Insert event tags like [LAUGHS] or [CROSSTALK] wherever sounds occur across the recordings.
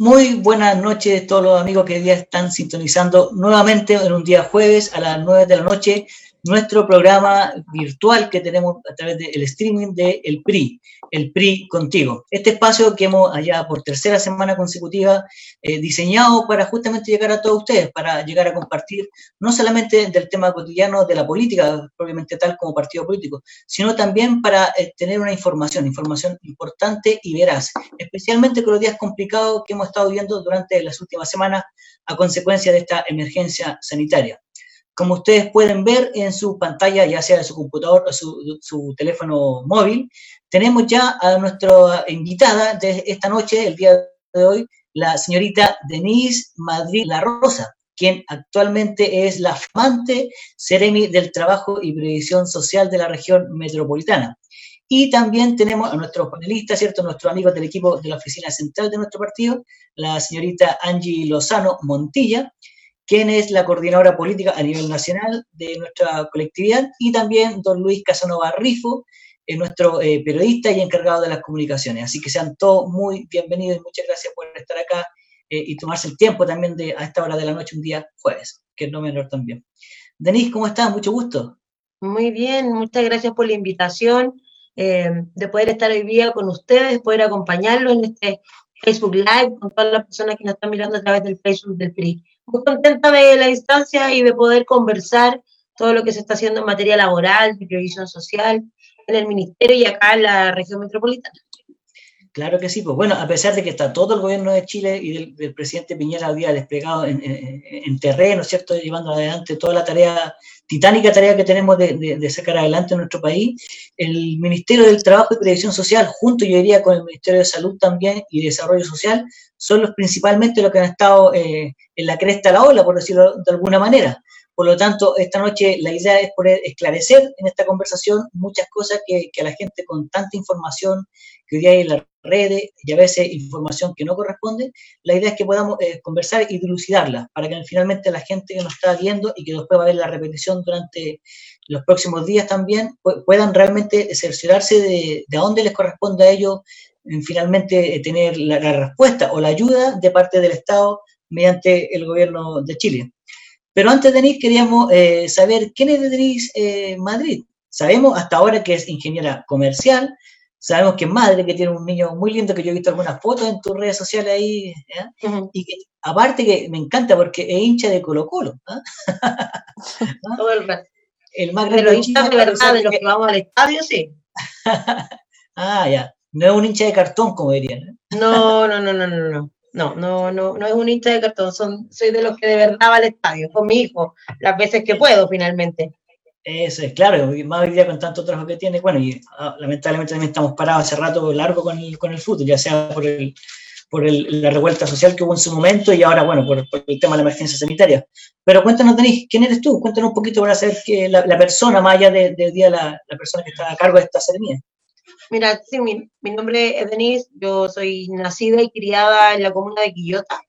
Muy buenas noches a todos los amigos que hoy día están sintonizando nuevamente en un día jueves a las 9 de la noche nuestro programa virtual que tenemos a través del streaming de El PRI, El PRI Contigo. Este espacio que hemos allá por tercera semana consecutiva eh, diseñado para justamente llegar a todos ustedes, para llegar a compartir no solamente del tema cotidiano de la política, probablemente tal como partido político, sino también para eh, tener una información, información importante y veraz, especialmente con los días complicados que hemos estado viviendo durante las últimas semanas a consecuencia de esta emergencia sanitaria. Como ustedes pueden ver en su pantalla, ya sea de su computador o su, teléfono móvil, tenemos ya a nuestra invitada de esta noche, el día de hoy, la señorita Denise Madrid La Rosa, quien actualmente es la flamante Ceremi del Trabajo y Previsión Social de la región metropolitana. Y también tenemos a nuestros panelistas, ¿cierto? Nuestros amigos del equipo de la oficina central de nuestro partido, la señorita Angie Lozano Montilla, quien es la coordinadora política a nivel nacional de nuestra colectividad, y también don Luis Casanova Rifo, eh, nuestro eh, periodista y encargado de las comunicaciones. Así que sean todos muy bienvenidos y muchas gracias por estar acá eh, y tomarse el tiempo también de a esta hora de la noche, un día jueves, que es no menor también. Denise, ¿cómo estás? Mucho gusto. Muy bien, muchas gracias por la invitación de poder estar hoy día con ustedes, poder acompañarlos en este Facebook Live con todas las personas que nos están mirando a través del Facebook del PRI muy contenta de la instancia y de poder conversar todo lo que se está haciendo en materia laboral, de previsión social, en el ministerio y acá en la región metropolitana. Claro que sí, pues bueno, a pesar de que está todo el gobierno de Chile y del, presidente Piñera había desplegado en, terreno, ¿cierto? Llevando adelante toda la tarea, titánica tarea que tenemos de, sacar adelante en nuestro país, el Ministerio del Trabajo y Previsión Social, junto yo diría con el Ministerio de Salud también y Desarrollo Social, son los principalmente los que han estado eh, en la cresta de la ola, por decirlo de alguna manera. Por lo tanto, esta noche la idea es poder esclarecer en esta conversación muchas cosas que, a la gente con tanta información que hoy día hay en las redes y a veces información que no corresponde, la idea es que podamos eh, conversar y dilucidarla para que finalmente la gente que nos está viendo y que después va a ver la repetición durante los próximos días también puedan realmente cerciorarse de, de a dónde les corresponde a ellos finalmente eh, tener la, respuesta o la ayuda de parte del Estado mediante el gobierno de Chile. Pero antes, Denise, queríamos eh, saber quién es Denise eh, Madrid. Sabemos hasta ahora que es ingeniera comercial, sabemos que es madre, que tiene un niño muy lindo, que yo he visto algunas fotos en tus redes sociales ahí, y que aparte que me encanta porque es hincha de Colo Colo. ¿ah? [LAUGHS] Todo el rato. El más grande de los hinchas de verdad, de los que vamos al estadio, sí. [LAUGHS] ah, ya. No es un hincha de cartón, como dirían. No, no, no, no, no, no. No, no, no, no es un hincha de cartón, son, soy de los que de verdad va al estadio, con mi hijo, las veces que puedo finalmente. Eso es, claro, más hoy día con tanto trabajo que tiene, bueno, y ah, lamentablemente también estamos parados hace rato largo con el, con el fútbol, ya sea por el, por el, la revuelta social que hubo en su momento y ahora, bueno, por, el tema de la emergencia sanitaria. Pero cuéntanos, Denis, ¿quién eres tú? Cuéntanos un poquito para saber que la, la persona, más allá del de día, la, la persona que está a cargo de esta ceremonia. Mira, sí, mi, nombre es Denise, yo soy nacida y criada en la comuna de Quillota,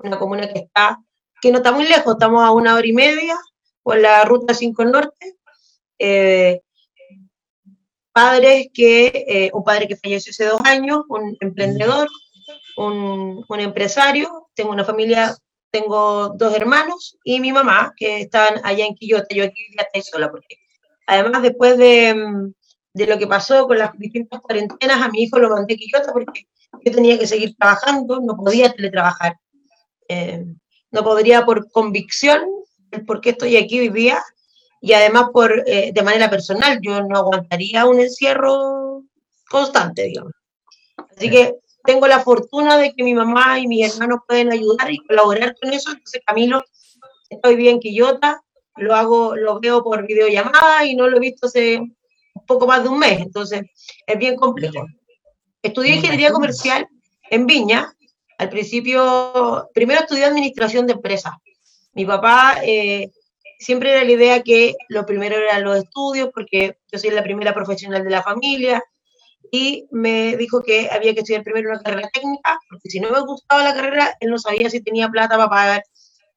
una comuna que está, que no está muy lejos, estamos a una hora y media por la ruta 5 Norte. Eh, que, eh, un padre que falleció hace dos años, un emprendedor, un, un, empresario, tengo una familia, tengo dos hermanos y mi mamá que están allá en Quillota, yo aquí ya estoy sola porque además después de, de lo que pasó con las distintas cuarentenas, a mi hijo lo mandé a Quillota porque yo tenía que seguir trabajando, no podía teletrabajar. Eh, no podría por convicción, porque estoy aquí vivía, y además por, eh, de manera personal, yo no aguantaría un encierro constante, digamos. Así que tengo la fortuna de que mi mamá y mis hermanos pueden ayudar y colaborar con eso. Entonces, Camilo, estoy bien en Quillota, lo hago, lo veo por videollamada y no lo he visto hace poco más de un mes, entonces es bien complejo. Estudié ingeniería comercial en Viña. Al principio, primero estudié administración de empresas. Mi papá eh, siempre era la idea que lo primero eran los estudios, porque yo soy la primera profesional de la familia, y me dijo que había que estudiar primero una carrera técnica, porque si no me gustaba la carrera, él no sabía si tenía plata para pagar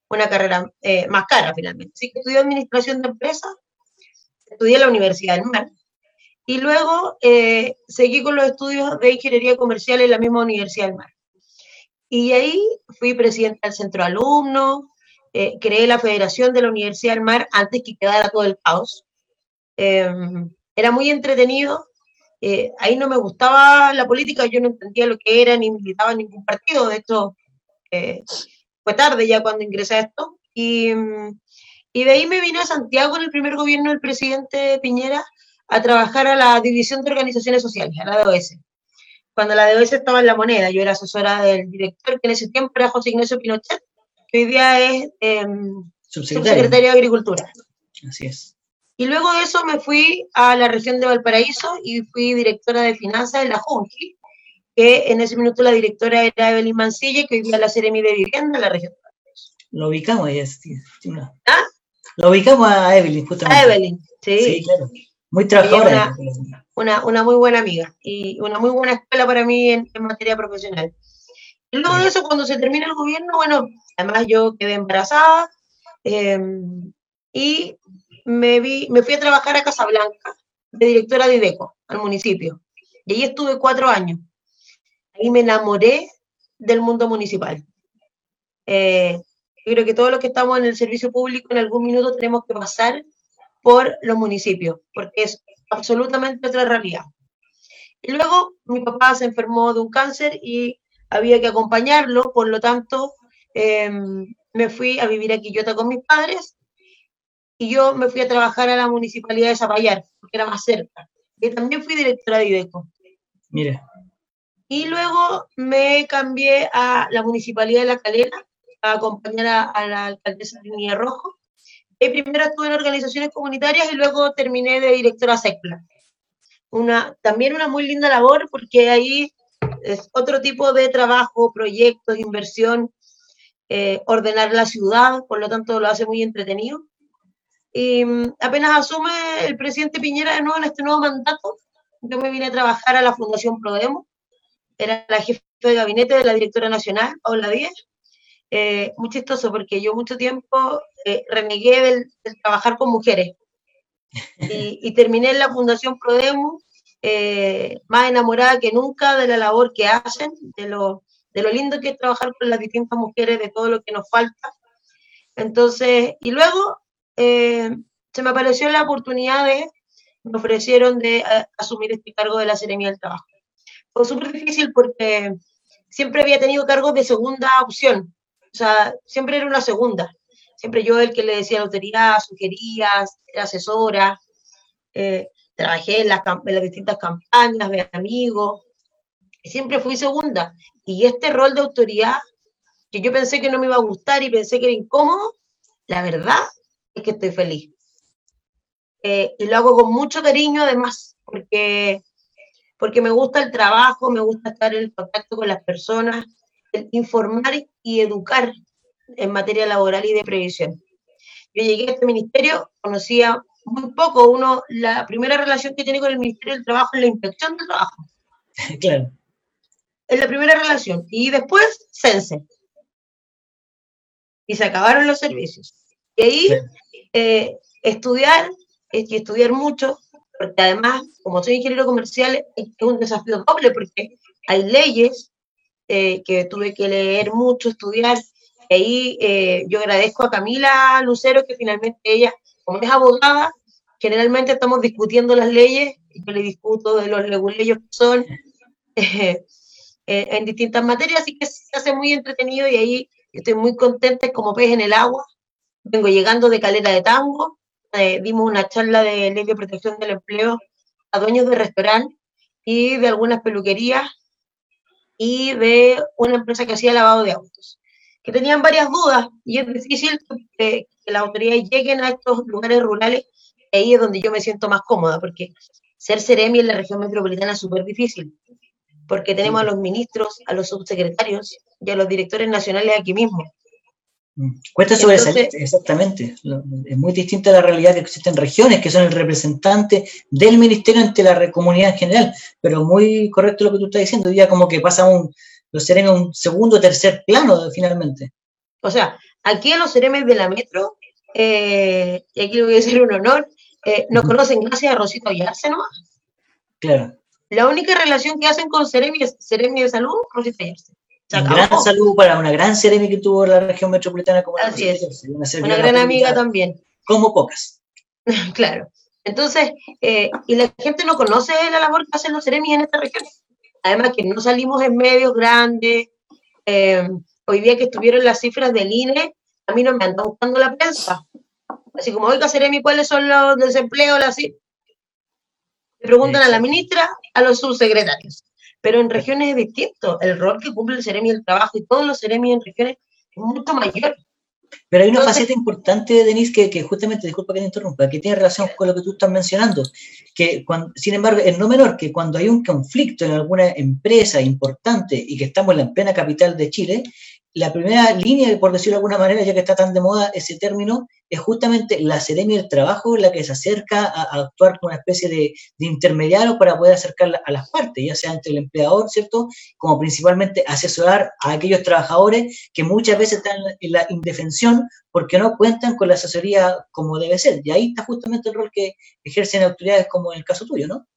una carrera eh, más cara finalmente. Así que estudié administración de empresas, estudié en la Universidad del Mar, y luego eh, seguí con los estudios de ingeniería comercial en la misma Universidad del Mar. Y ahí fui presidenta del centro alumno, eh, creé la Federación de la Universidad del Mar antes que quedara todo el caos. Em, era muy entretenido. Eh, ahí no me gustaba la política, yo no entendía lo que era, ni militaba en ningún partido. De hecho, eh, fue tarde ya cuando ingresé a esto. Y, y de ahí me vine a Santiago en el primer gobierno del presidente Piñera a trabajar a la División de Organizaciones Sociales, a la DOS cuando la DOS estaba en la moneda. Yo era asesora del director, que en ese tiempo era José Ignacio Pinochet, hoy día es em, subsecretario. de Agricultura. Así es. Y luego de eso me fui a la región de Valparaíso y fui directora de finanzas de la Junji, que en ese minuto la directora era Evelyn Mancilla, que hoy día la Seremi de Vivienda en la región de Valparaíso. Lo ubicamos ella, sí, ¿Ah? Lo ubicamos a Evelyn, justamente. A Evelyn, sí. Sí, claro. Muy trabajadora una, una, muy buena amiga y una muy buena escuela para mí en, materia profesional. Luego de eso, cuando se termina el gobierno, bueno, además yo quedé embarazada em, y me, vi, me fui a trabajar a Casablanca, de directora de IDECO, al municipio. Y ahí estuve cuatro años. Ahí me enamoré del mundo municipal. Eh, yo creo que todos los que estamos en el servicio público en algún minuto tenemos que pasar por los municipios, porque es absolutamente otra realidad. Y luego mi papá se enfermó de un cáncer y había que acompañarlo, por lo tanto em, me fui a vivir a Quillota con mis padres y yo me fui a trabajar a la municipalidad de Zapallar, porque era más cerca. Y también fui directora de IDECO. Mire. Y luego me cambié a la municipalidad de La Calera a acompañar a, la alcaldesa Línea Rojo primero estuve en organizaciones comunitarias y luego terminé de directora SECPLA. Una, también una muy linda labor porque ahí es otro tipo de trabajo, proyectos, inversión, eh, ordenar la ciudad, por lo tanto lo hace muy entretenido. Y mm, apenas asume el presidente Piñera de nuevo en este nuevo mandato, yo me vine a trabajar a la Fundación Prodemo, era la jefe de gabinete de la directora nacional, Paula Díaz, eh, muy chistoso porque yo mucho tiempo eh, renegué del, trabajar con mujeres. Y, terminé en la Fundación Prodemo eh, más enamorada que nunca de la labor que hacen, de lo, de lo lindo que es trabajar con las distintas mujeres, de todo lo que nos falta. Entonces, y luego se me apareció la oportunidad de, me ofrecieron de asumir este cargo de la Seremia del Trabajo. Fue súper difícil porque siempre había tenido cargos de segunda opción, o sea, siempre era una segunda. Siempre yo el que le decía lotería, sugería, era asesora, eh, trabajé en las, en las, distintas campañas de amigos, siempre fui segunda. Y este rol de autoridad, que yo pensé que no me iba a gustar y pensé que era incómodo, la verdad es que estoy feliz. Eh, y lo hago con mucho cariño además, porque, porque me gusta el trabajo, me gusta estar en contacto con las personas, informar y educar en materia laboral y de previsión. Yo llegué a este ministerio, conocía muy poco, uno, la primera relación que tiene con el Ministerio del Trabajo es la inspección del trabajo. [LAUGHS] Claro. Es la primera relación. Y después, CENSE. Y se acabaron los servicios. Y ahí, eh, estudiar, y estudiar mucho, porque además, como soy ingeniero comercial, es un desafío doble, porque hay leyes eh, que tuve que leer mucho, estudiar. Y ahí eh, yo agradezco a Camila Lucero que finalmente ella, como es abogada, generalmente estamos discutiendo las leyes, yo le discuto de los leguleyos que son [LAUGHS] eh, en distintas materias, así que se hace muy entretenido y ahí estoy muy contenta, como pez en el agua. Vengo llegando de Calera de Tango, dimos una charla de ley de protección del empleo a dueños de restaurantes y de algunas peluquerías y de una empresa que hacía lavado de autos, que tenían varias dudas y es difícil que, las autoridades lleguen a estos lugares rurales, ahí es donde yo me siento más cómoda, porque ser seremi en la región metropolitana es súper difícil, porque tenemos a los ministros, a los subsecretarios y a los directores nacionales aquí mismo. Cuesta sobresalir, exactamente. Es muy distinta la realidad que existen regiones que son el representante del ministerio ante la comunidad en general. Pero muy correcto lo que tú estás diciendo, ya como que pasa un, los seremes un segundo o tercer plano finalmente. O sea, aquí a los seremes de la metro, eh, y aquí le voy a decir un honor, eh, nos conocen gracias a Rosito Ayarse nomás. Claro. La única relación que hacen con Seremi es de Salud, Rosito Ayarse. Un gran saludo para una gran Seremi que tuvo la región metropolitana como Así es. Una, gran amiga también. Como pocas. [LAUGHS] claro. Entonces, eh, y la gente no conoce la labor que hacen los Seremi en esta región. Además que no salimos en medios grandes. Eh, hoy día que estuvieron las cifras del INE, a mí no me anda buscando la prensa. Así como, oiga, Seremi, ¿cuáles son los desempleos? Le preguntan a la ministra, a los subsecretarios pero en regiones es distinto. El rol que cumple el Ceremi el trabajo y todos los Ceremi en regiones es mucho mayor. Pero hay una faceta importante, Denise, que, que, justamente, disculpa que te interrumpa, que tiene relación con lo que tú estás mencionando, que sin embargo es no menor que cuando hay un conflicto en alguna empresa importante y que estamos en la plena capital de Chile, la primera línea, por decirlo de alguna manera, ya que está tan de moda ese término, es justamente la seremia del trabajo la que se acerca a, actuar como una especie de, intermediario para poder acercar a las partes, ya sea entre el empleador, ¿cierto? Como principalmente asesorar a aquellos trabajadores que muchas veces están en la indefensión porque no cuentan con la asesoría como debe ser. Y ahí está justamente el rol que ejercen autoridades como en el caso tuyo, ¿no?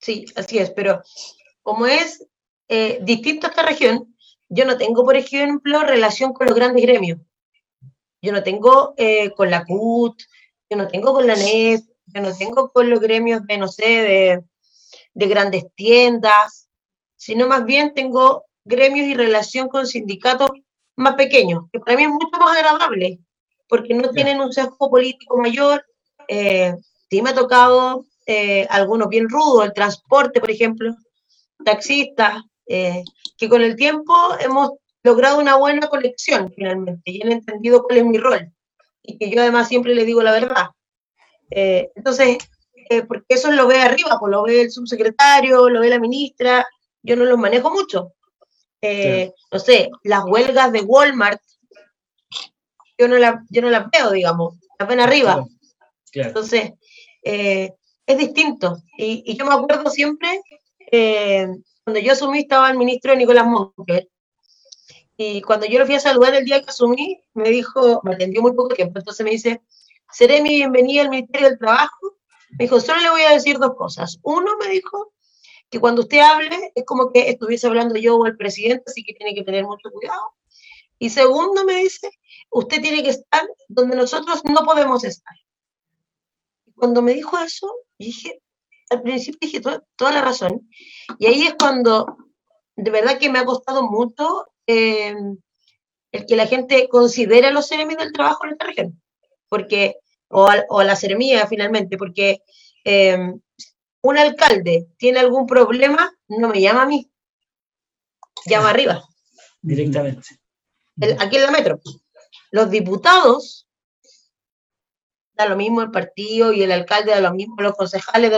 Sí, así es, pero como es eh, distinto esta región, yo no tengo, por ejemplo, relación con los grandes gremios. Yo no tengo eh, con la CUT, yo no tengo con la NES, yo no tengo con los gremios de, no sé, de, de grandes tiendas, sino más bien tengo gremios y relación con sindicatos más pequeños, que para mí es mucho más agradable, porque no tienen un sesgo político mayor. Eh, sí me ha tocado eh, algunos bien rudos, el transporte, por ejemplo, taxistas, eh, que con el tiempo hemos logrado una buena conexión finalmente y han entendido cuál es mi rol y que yo además siempre le digo la verdad. Eh, entonces, eh, porque eso lo ve arriba, pues lo ve el subsecretario, lo ve la ministra, yo no los manejo mucho. No sé, las huelgas de Walmart, yo no, la, yo no las veo, digamos, las ven arriba. Entonces, es distinto. Y, y, yo me acuerdo siempre cuando yo asumí estaba el ministro Nicolás Monker. Y cuando yo lo fui a saludar el día que asumí, me dijo, me atendió muy poco tiempo, entonces me dice, seré mi bienvenida al Ministerio del Trabajo. Me dijo, solo le voy a decir dos cosas. Uno, me dijo, que cuando usted hable es como que estuviese hablando yo o el presidente, así que tiene que tener mucho cuidado. Y segundo, me dice, usted tiene que estar donde nosotros no podemos estar. Cuando me dijo eso, dije, al principio dije toda, la razón. Y ahí es cuando de verdad que me ha costado mucho eh, el que la gente considere a los seremios del trabajo en esta región. Porque, o a, la seremía finalmente, porque eh, un alcalde tiene algún problema, no me llama a mí, llama arriba. Directamente. aquí en la metro. Los diputados da lo mismo el partido y el alcalde da lo mismo, los concejales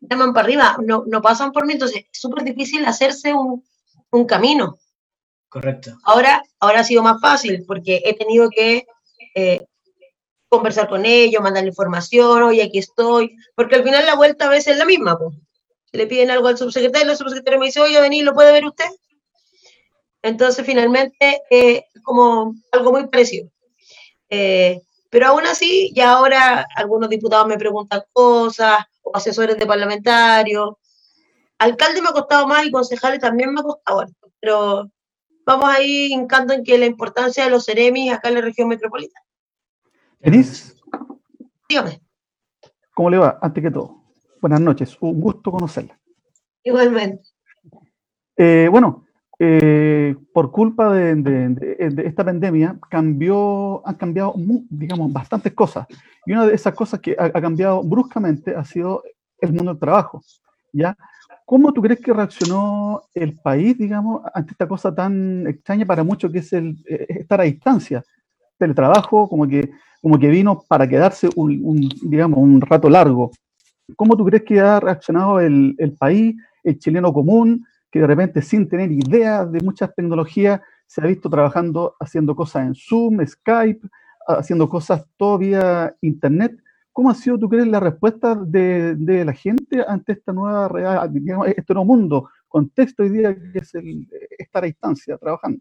llaman para arriba, no, no pasan por mí, entonces es súper difícil hacerse un, un, camino. Correcto. Ahora, ahora ha sido más fácil porque he tenido que eh, conversar con ellos, mandar información, oye, aquí estoy, porque al final la vuelta a veces es la misma, pues. Le piden algo al subsecretario, el subsecretario me dice, oye, vení, ¿lo puede ver usted? Entonces, finalmente, es como algo muy parecido. Eh, pero aún así, ya ahora algunos diputados me preguntan cosas, o asesores de parlamentarios. Alcalde me ha costado más y concejales también me ha costado pero vamos ahí hincando en que la importancia de los CEREMIS acá en la región metropolitana. Denise. Dígame. ¿Cómo le va? Antes que todo, buenas noches, un gusto conocerla. Igualmente. Eh, bueno, eh, por culpa de, esta pandemia cambió, han cambiado, digamos, bastantes cosas. Y una de esas cosas que ha, cambiado bruscamente ha sido el mundo del trabajo. ¿ya? ¿Cómo tú crees que reaccionó el país, digamos, ante esta cosa tan extraña para muchos que es el eh, estar a distancia? Teletrabajo, como que, como que vino para quedarse un, digamos, un rato largo. ¿Cómo tú crees que ha reaccionado el, el país, el chileno común? Que de repente sin tener idea de muchas tecnologías se ha visto trabajando, haciendo cosas en Zoom, Skype, haciendo cosas todo vía Internet. ¿Cómo ha sido, tú crees, la respuesta de, la gente ante esta nueva realidad, digamos, este nuevo mundo, contexto hoy día que es el, estar a distancia trabajando?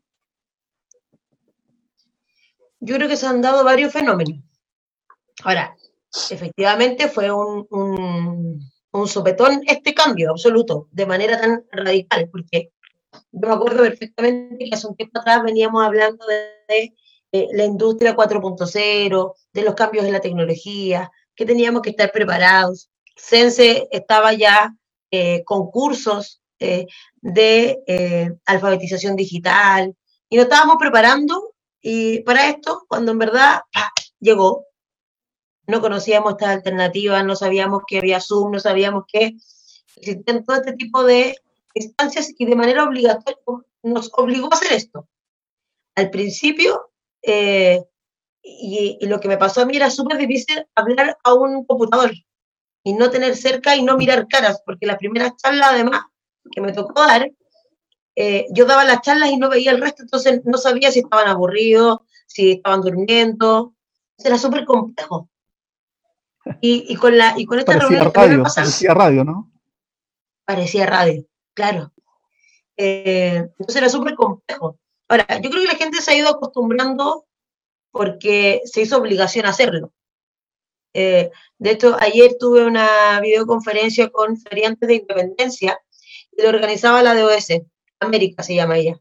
Yo creo que se han dado varios fenómenos. Ahora, efectivamente fue un un sopetón este cambio absoluto, de manera tan radical, porque Yo me acuerdo perfectamente que hace un tiempo atrás veníamos hablando de, la industria 4.0, de los cambios en la tecnología, que teníamos que estar preparados. Sense estaba ya eh, con cursos eh, de eh, alfabetización digital y nos estábamos preparando y para esto cuando en verdad llegó. No conocíamos estas alternativas, no sabíamos que había Zoom, no sabíamos que existían todo este tipo de instancias y de manera obligatoria nos obligó a hacer esto. Al principio, eh, y, lo que me pasó a mí era súper difícil hablar a un computador y no tener cerca y no mirar caras, porque la primera charla además que me tocó dar, eh, yo daba las charlas y no veía el resto, entonces no sabía si estaban aburridos, si estaban durmiendo, era súper complejo. Y, con la, y con esta reunión... Radio, parecía radio, ¿no? Parecía radio claro. Eh, entonces era súper complejo. Ahora, yo creo que la gente se ha ido acostumbrando porque se hizo obligación a hacerlo. Eh, de hecho, ayer tuve una videoconferencia con feriantes de independencia y lo organizaba la DOS, América se llama ella.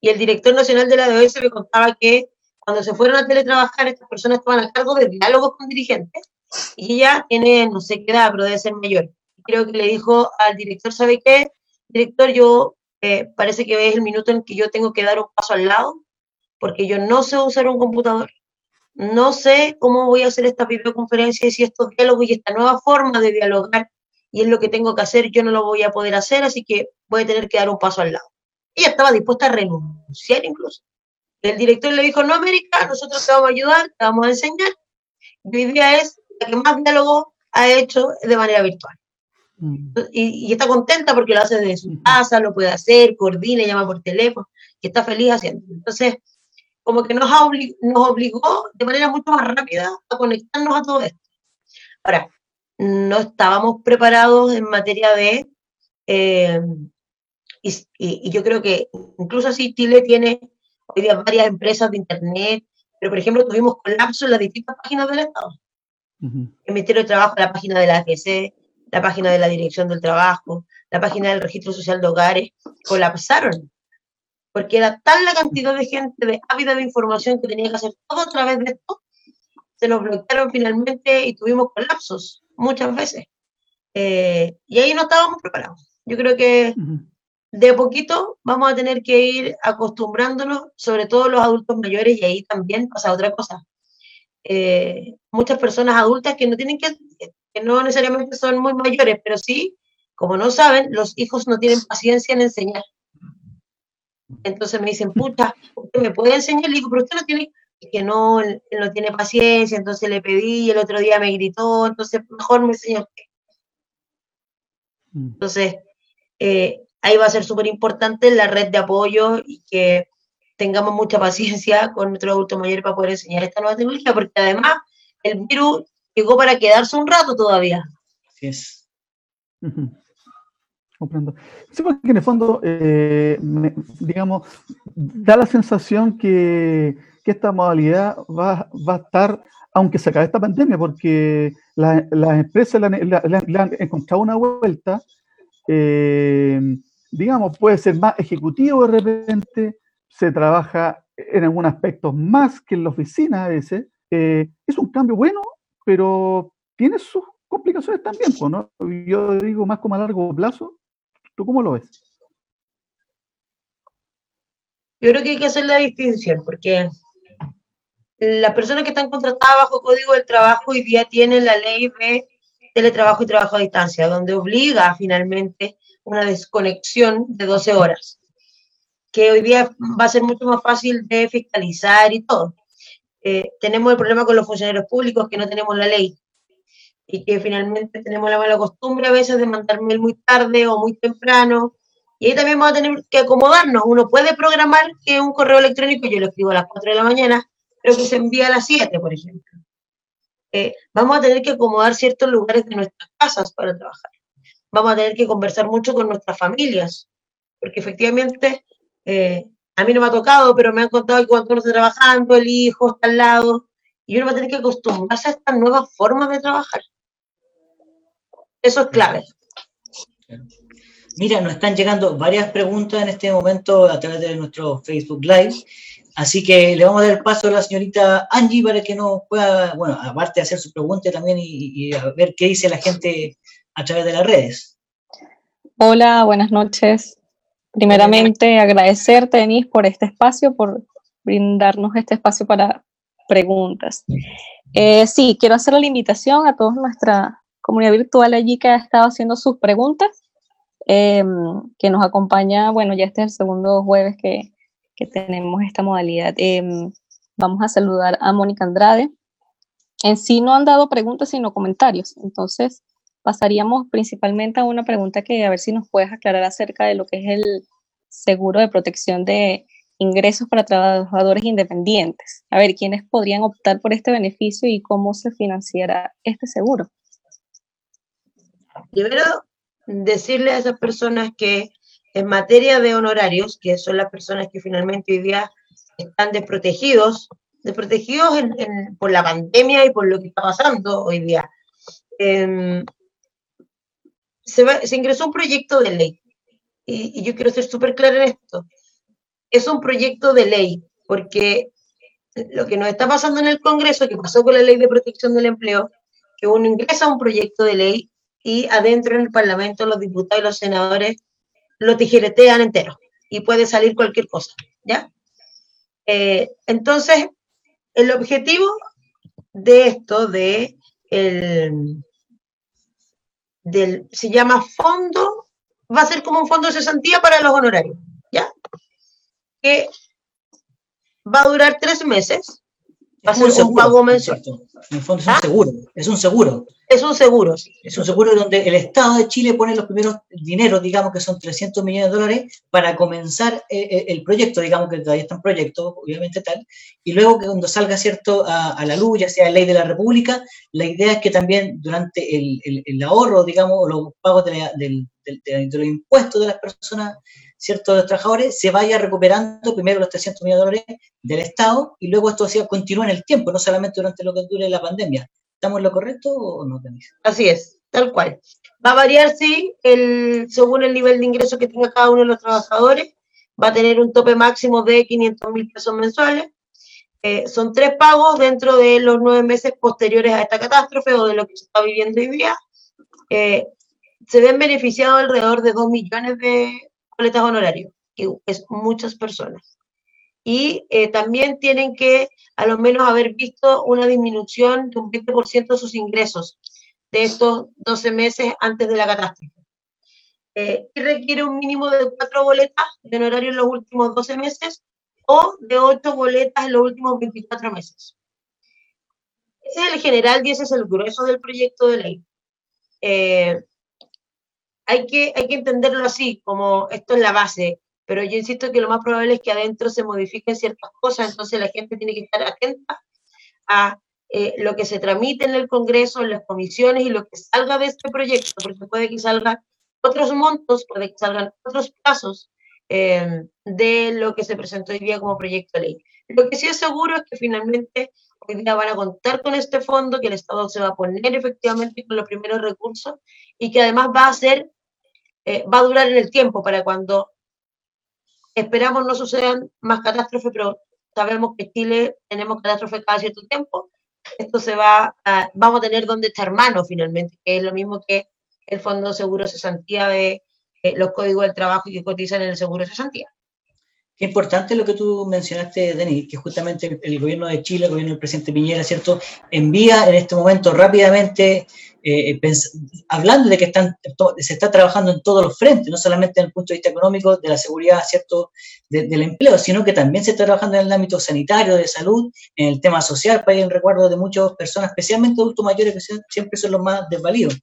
Y el director nacional de la DOS me contaba que cuando se fueron a teletrabajar, estas personas estaban a cargo de diálogos con dirigentes y ella tiene, no sé qué edad, pero debe ser mayor creo que le dijo al director, ¿sabe qué? Director, yo eh, parece que es el minuto en que yo tengo que dar un paso al lado, porque yo no sé usar un computador, no sé cómo voy a hacer esta videoconferencia y si estos diálogos y esta nueva forma de dialogar y es lo que tengo que hacer, yo no lo voy a poder hacer, así que voy a tener que dar un paso al lado. Ella estaba dispuesta a renunciar incluso. El director le dijo, no, América, nosotros te vamos a ayudar, te vamos a enseñar. Mi idea es la que más diálogo ha hecho de manera virtual. Mm. Y, está contenta porque lo hace desde su casa, lo puede hacer, coordina, llama por teléfono, y está feliz haciendo. Entonces, como que nos, nos obligó de manera mucho más rápida a conectarnos a todo esto. Ahora, no estábamos preparados en materia de, eh, y, yo creo que incluso así Chile tiene hoy día varias empresas de Internet, pero por ejemplo tuvimos colapso en las distintas páginas del Estado. El Ministerio de Trabajo, la página de la AGC, la página de la Dirección del Trabajo, la página del Registro Social de Hogares, colapsaron. Porque era tal la cantidad de gente de ávida de información que tenía que hacer todo a través de esto, se nos bloquearon finalmente y tuvimos colapsos muchas veces. Eh, y ahí no estábamos preparados. Yo creo que de poquito vamos a tener que ir acostumbrándonos, sobre todo los adultos mayores, y ahí también pasa otra cosa. Eh, muchas personas adultas que no tienen que que no necesariamente son muy mayores, pero sí, como no saben, los hijos no tienen paciencia en enseñar. Entonces me dicen, puta, ¿usted me puede enseñar? Le digo, pero usted no tiene, que no, él no tiene paciencia, entonces le pedí, el otro día me gritó, entonces mejor me enseña usted. Mm. Entonces, eh, ahí va a ser súper importante la red de apoyo y que tengamos mucha paciencia [LAUGHS] con nuestros adultos mayores para poder enseñar esta nueva tecnología, porque además el virus llegó para quedarse un rato todavía. Así es. Comprendo. Sí, porque en el fondo, eh, digamos, da la sensación que, esta modalidad va, a estar, aunque se acabe esta pandemia, porque las empresas le han encontrado una vuelta, eh, digamos, puede ser más ejecutivo de repente, se trabaja en algún aspecto más que en la oficina a veces. Eh, es un cambio bueno pero tiene sus complicaciones también, ¿no? Yo digo más como a largo plazo. ¿Tú cómo lo ves? Yo creo que hay que hacer la distinción, porque las personas que están contratadas bajo código del trabajo hoy día tienen la ley de teletrabajo y trabajo a distancia, donde obliga finalmente una desconexión de 12 horas, que hoy día va a ser mucho más fácil de fiscalizar y todo. Eh, tenemos el problema con los funcionarios públicos que no tenemos la ley y que finalmente tenemos la mala costumbre a veces de mandar mail muy tarde o muy temprano. Y ahí también vamos a tener que acomodarnos. Uno puede programar que un correo electrónico, yo lo escribo a las 4 de la mañana, pero que se envía a las 7, por ejemplo. Eh, vamos a tener que acomodar ciertos lugares de nuestras casas para trabajar. Vamos a tener que conversar mucho con nuestras familias, porque efectivamente eh, a mí no me ha tocado, pero me han contado que cuando uno está trabajando, el hijo está al lado, y uno va a tener que acostumbrarse a estas nuevas formas de trabajar. Eso es clave. Mira, nos están llegando varias preguntas en este momento a través de nuestro Facebook Live. Así que le vamos a dar el paso a la señorita Angie para que nos pueda, bueno, aparte de hacer su pregunta también y, y, a ver qué dice la gente a través de las redes. Hola, buenas noches. Primeramente, agradecerte, Denise, por este espacio, por brindarnos este espacio para preguntas. Eh, sí, quiero hacer la invitación a toda nuestra comunidad virtual allí que ha estado haciendo sus preguntas, eh, que nos acompaña, bueno, ya este es el segundo jueves que, que tenemos esta modalidad. Eh, vamos a saludar a Mónica Andrade. En sí no han dado preguntas, sino comentarios. Entonces, pasaríamos principalmente a una pregunta que a ver si nos puedes aclarar acerca de lo que es el seguro de protección de ingresos para trabajadores independientes. A ver, ¿quiénes podrían optar por este beneficio y cómo se financiará este seguro? Primero, decirle a esas personas que en materia de honorarios, que son las personas que finalmente hoy día están desprotegidos, desprotegidos por la pandemia y por lo que está pasando hoy día, eh, se, ingresó un proyecto de ley. Y, yo quiero ser súper clara en esto. Es un proyecto de ley, porque lo que nos está pasando en el Congreso, que pasó con la ley de protección del empleo, que uno ingresa un proyecto de ley y adentro en el Parlamento los diputados y los senadores lo tijeretean entero y puede salir cualquier cosa, ¿ya? Eh, entonces, el objetivo de esto, de el, del, se llama fondo, va a ser como un fondo de cesantía para los honorarios, ¿ya? Que va a durar tres meses Va a ser un, pago mensual. En el fondo es un ¿Ah? seguro, es un seguro. Es un seguro. Es un seguro donde el Estado de Chile pone los primeros dineros, digamos que son 300 millones de dólares, para comenzar eh, eh, el proyecto, digamos que todavía está en proyecto, obviamente tal, y luego que cuando salga, ¿cierto?, a, la luz, ya sea ley de la República, la idea es que también durante el, el, ahorro, digamos, los pagos de, de los impuestos de las personas ciertos trabajadores, se vaya recuperando primero los 300 millones de dólares del Estado y luego esto continúa en el tiempo, no solamente durante lo que dure la pandemia. ¿Estamos en lo correcto o no, tenéis? Así es, tal cual. Va a variar, sí, según el nivel de ingreso que tenga cada uno de los trabajadores. Va a tener un tope máximo de 500 mil pesos mensuales. Eh, son tres pagos dentro de los nueve meses posteriores a esta catástrofe o de lo que se está viviendo hoy día. Eh, se ven beneficiados alrededor de 2 millones de, boletas honorarios, que es muchas personas. Y eh, también tienen que a lo menos haber visto una disminución de un 20% de sus ingresos de estos 12 meses antes de la catástrofe. Eh, y requiere un mínimo de cuatro boletas de honorario en los últimos 12 meses o de ocho boletas en los últimos 24 meses. Ese es el general y ese es el grueso del proyecto de ley. Eh, hay que, hay que entenderlo así, como esto es la base, pero yo insisto que lo más probable es que adentro se modifiquen ciertas cosas, entonces la gente tiene que estar atenta a eh, lo que se tramite en el Congreso, en las comisiones y lo que salga de este proyecto, porque puede que salgan otros montos, puede que salgan otros plazos eh, de lo que se presentó hoy día como proyecto de ley. Lo que sí es seguro es que finalmente hoy día van a contar con este fondo, que el Estado se va a poner efectivamente con los primeros recursos y que además va a ser, eh, va a durar en el tiempo para cuando esperamos no sucedan más catástrofes, pero sabemos que Chile tenemos catástrofes cada cierto tiempo. Esto se va a, vamos a tener donde estar mano finalmente, que es lo mismo que el Fondo Seguro Cesantía de eh, los códigos del trabajo que cotizan en el Seguro Cesantía. Qué importante lo que tú mencionaste, Denis, que justamente el, gobierno de Chile, el gobierno del presidente Piñera, ¿cierto?, envía en este momento rápidamente, eh, hablando de que están, se está trabajando en todos los frentes, no solamente en el punto de vista económico, de la seguridad, ¿cierto?, del empleo, sino que también se está trabajando en el ámbito sanitario, de salud, en el tema social, para ir en recuerdo de muchas personas, especialmente adultos mayores, que siempre son los más desvalidos.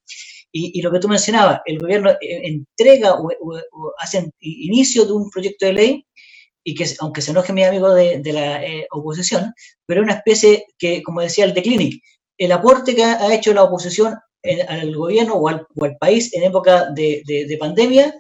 Y, lo que tú mencionabas, el gobierno eh, entrega o, hace inicio de un proyecto de ley y que aunque se enoje mi amigo de, la eh, oposición, pero es una especie que, como decía el de Clinic, el aporte que ha, hecho la oposición al gobierno o al, país en época de, pandemia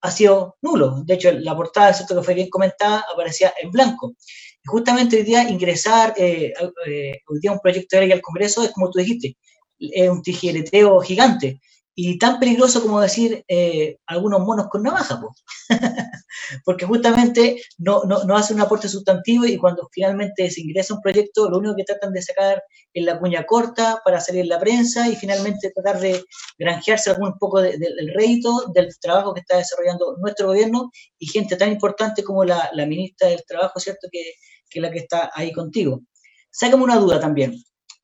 ha sido nulo. De hecho, la portada, esto que fue bien comentada, aparecía en blanco. Y justamente hoy día ingresar, eh, eh, hoy día un proyecto de ley al Congreso es como tú dijiste, es un tijereteo gigante. Y tan peligroso como decir eh, algunos monos con navaja, [LAUGHS] porque justamente no, no, no, hace un aporte sustantivo y cuando finalmente se ingresa un proyecto, lo único que tratan de sacar es la cuña corta para salir en la prensa y finalmente tratar de granjearse algún poco del rédito del trabajo que está desarrollando nuestro gobierno y gente tan importante como la, la ministra del Trabajo, ¿cierto?, que, que es la que está ahí contigo. Sácame una duda también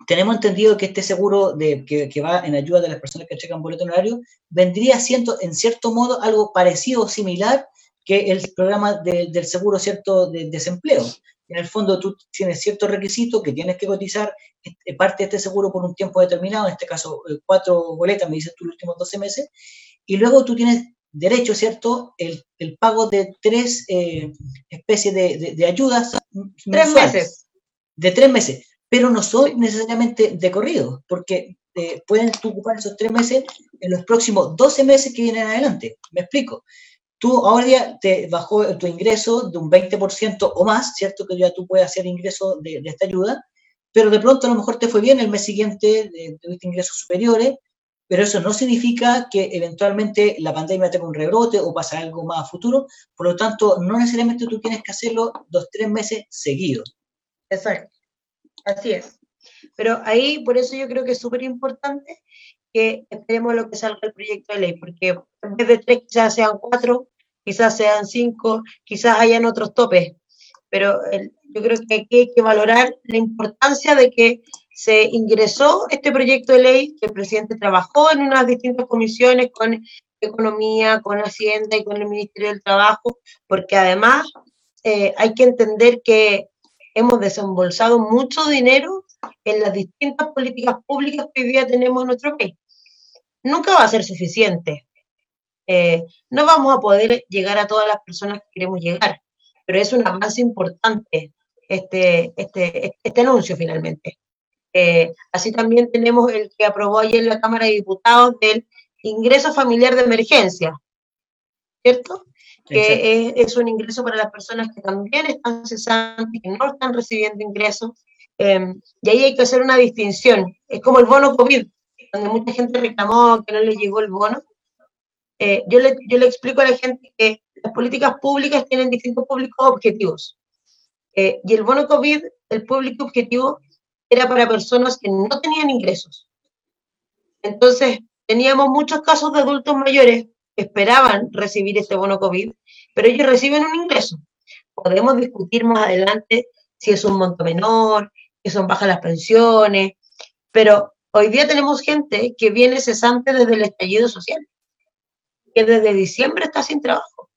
tenemos entendido que este seguro de, que, va en ayuda de las personas que checan boleto horario vendría siendo en cierto modo algo parecido o similar que el programa del seguro cierto de desempleo. En el fondo tú tienes ciertos requisitos que tienes que cotizar este, parte de este seguro por un tiempo determinado, en este caso eh, cuatro boletas, me dices tú los últimos 12 meses, y luego tú tienes derecho, ¿cierto?, el, pago de tres eh, especies de, de ayudas. Tres meses. De tres meses pero no soy necesariamente de corrido, porque eh, pueden ocupar esos tres meses en los próximos 12 meses que vienen adelante. Me explico. Tú ahora ya te bajó tu ingreso de un 20% o más, ¿cierto? Que ya tú puedes hacer ingreso de, esta ayuda, pero de pronto a lo mejor te fue bien el mes siguiente, tuviste ingresos superiores, pero eso no significa que eventualmente la pandemia tenga un rebrote o pasa algo más a futuro, por lo tanto, no necesariamente tú tienes que hacerlo dos, tres meses seguidos. Exacto. Así es. Pero ahí, por eso yo creo que es súper importante que esperemos lo que salga el proyecto de ley, porque en vez de tres quizás sean cuatro, quizás sean cinco, quizás hayan otros topes. Pero yo creo que aquí hay que valorar la importancia de que se ingresó este proyecto de ley, que el presidente trabajó en unas distintas comisiones con Economía, con Hacienda y con el Ministerio del Trabajo, porque además eh, hay que entender que hemos desembolsado mucho dinero en las distintas políticas públicas que hoy día tenemos en nuestro país. Nunca va a ser suficiente. Eh, no vamos a poder llegar a todas las personas que queremos llegar, pero es un avance importante este, este, este anuncio finalmente. Eh, así también tenemos el que aprobó ayer la Cámara de Diputados del ingreso familiar de emergencia, ¿cierto? Que es, un ingreso para las personas que también están cesantes, que no están recibiendo ingresos. Em, y ahí hay que hacer una distinción. Es como el bono COVID, donde mucha gente reclamó que no le llegó el bono. Eh, yo, le, yo le explico a la gente que las políticas públicas tienen distintos públicos objetivos. Eh, y el bono COVID, el público objetivo, era para personas que no tenían ingresos. Entonces, teníamos muchos casos de adultos mayores esperaban recibir este bono COVID, pero ellos reciben un ingreso. Podemos discutir más adelante si es un monto menor, que son bajas las pensiones, pero hoy día tenemos gente que viene cesante desde el estallido social, que desde diciembre está sin trabajo.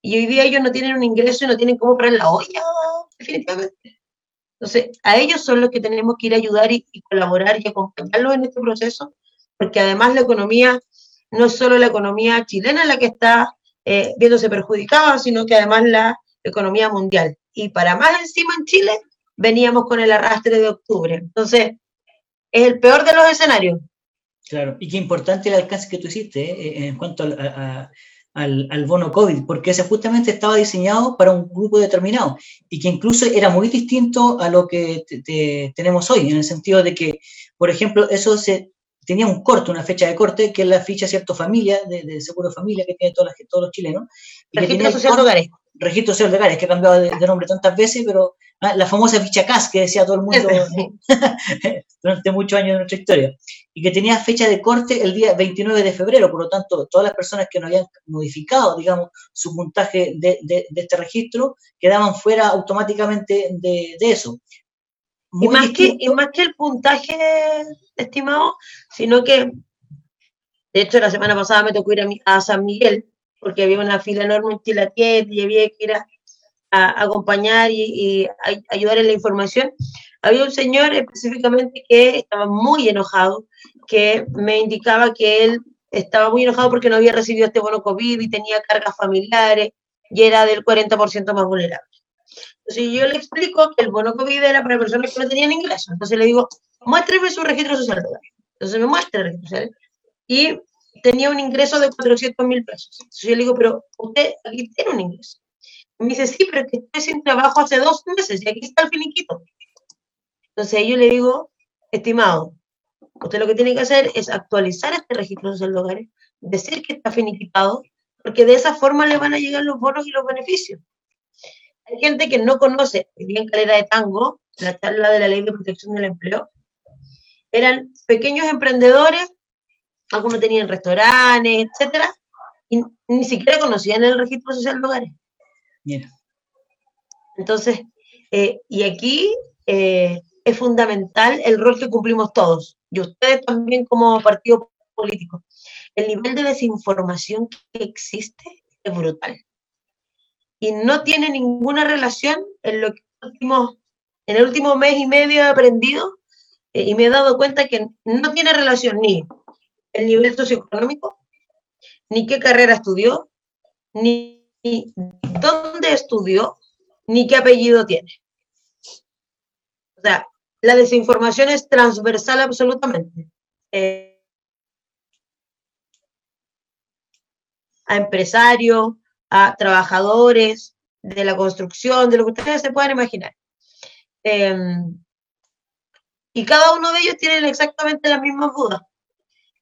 Y hoy día ellos no tienen un ingreso y no tienen cómo pagar la olla, definitivamente. Entonces, a ellos son los que tenemos que ir a ayudar y, y colaborar y acompañarlos en este proceso, porque además la economía no solo la economía chilena la que está eh, viéndose perjudicada, sino que además la economía mundial. Y para más encima en Chile, veníamos con el arrastre de octubre. Entonces, es el peor de los escenarios. Claro, y qué importante el alcance que tú hiciste eh, en cuanto al, bono COVID, porque ese justamente estaba diseñado para un grupo determinado y que incluso era muy distinto a lo que tenemos hoy, en el sentido de que, por ejemplo, eso se tenía un corte, una fecha de corte, que es la ficha, ¿cierto? Familia, de, seguro de familia que tiene todos los chilenos. registro social de hogares. Registro social de hogares, que ha cambiado de, nombre tantas veces, pero ah, la famosa ficha CAS que decía todo el mundo [LAUGHS] durante muchos años de nuestra historia. Y que tenía fecha de corte el día 29 de febrero, por lo tanto, todas las personas que no habían modificado, digamos, su puntaje de, este registro, quedaban fuera automáticamente de, eso y más, que, y más que el puntaje estimado, sino que, de hecho, la semana pasada me tocó ir a, San Miguel, porque había una fila enorme en Chilatiet y había que ir a, acompañar y, ayudar en la información. Había un señor específicamente que estaba muy enojado, que me indicaba que él estaba muy enojado porque no había recibido este bono COVID y tenía cargas familiares y era del 40% más vulnerable. Entonces yo le explico que el bono COVID era para personas que no tenían ingresos. Entonces le digo, muéstreme su registro social. Entonces me muestra el registro social. Y tenía un ingreso de 400 mil pesos. Entonces yo le digo, pero usted aquí tiene un ingreso. Me dice, sí, pero que estoy sin trabajo hace dos meses y aquí está el finiquito. Entonces yo le digo, estimado, Usted lo que tiene que hacer es actualizar este registro social de hogares, decir que está finiquitado, porque de esa forma le van a llegar los bonos y los beneficios. Hay gente que no conoce, bien Calera de Tango, la charla de la Ley de Protección del Empleo, eran pequeños emprendedores, algunos tenían restaurantes, etcétera, y ni siquiera conocían el registro social de hogares. Mira. Entonces, eh, y aquí eh, es fundamental el rol que cumplimos todos, y ustedes también como partido político. El nivel de desinformación que existe es brutal. Y no tiene ninguna relación en lo que en el último mes y medio he aprendido y me he dado cuenta que no tiene relación ni el nivel socioeconómico, ni qué carrera estudió, ni, dónde estudió, ni qué apellido tiene. O sea, la desinformación es transversal absolutamente. Eh, a empresarios, a trabajadores de la construcción, de lo que ustedes se puedan imaginar. Em, y cada uno de ellos tiene exactamente las mismas dudas.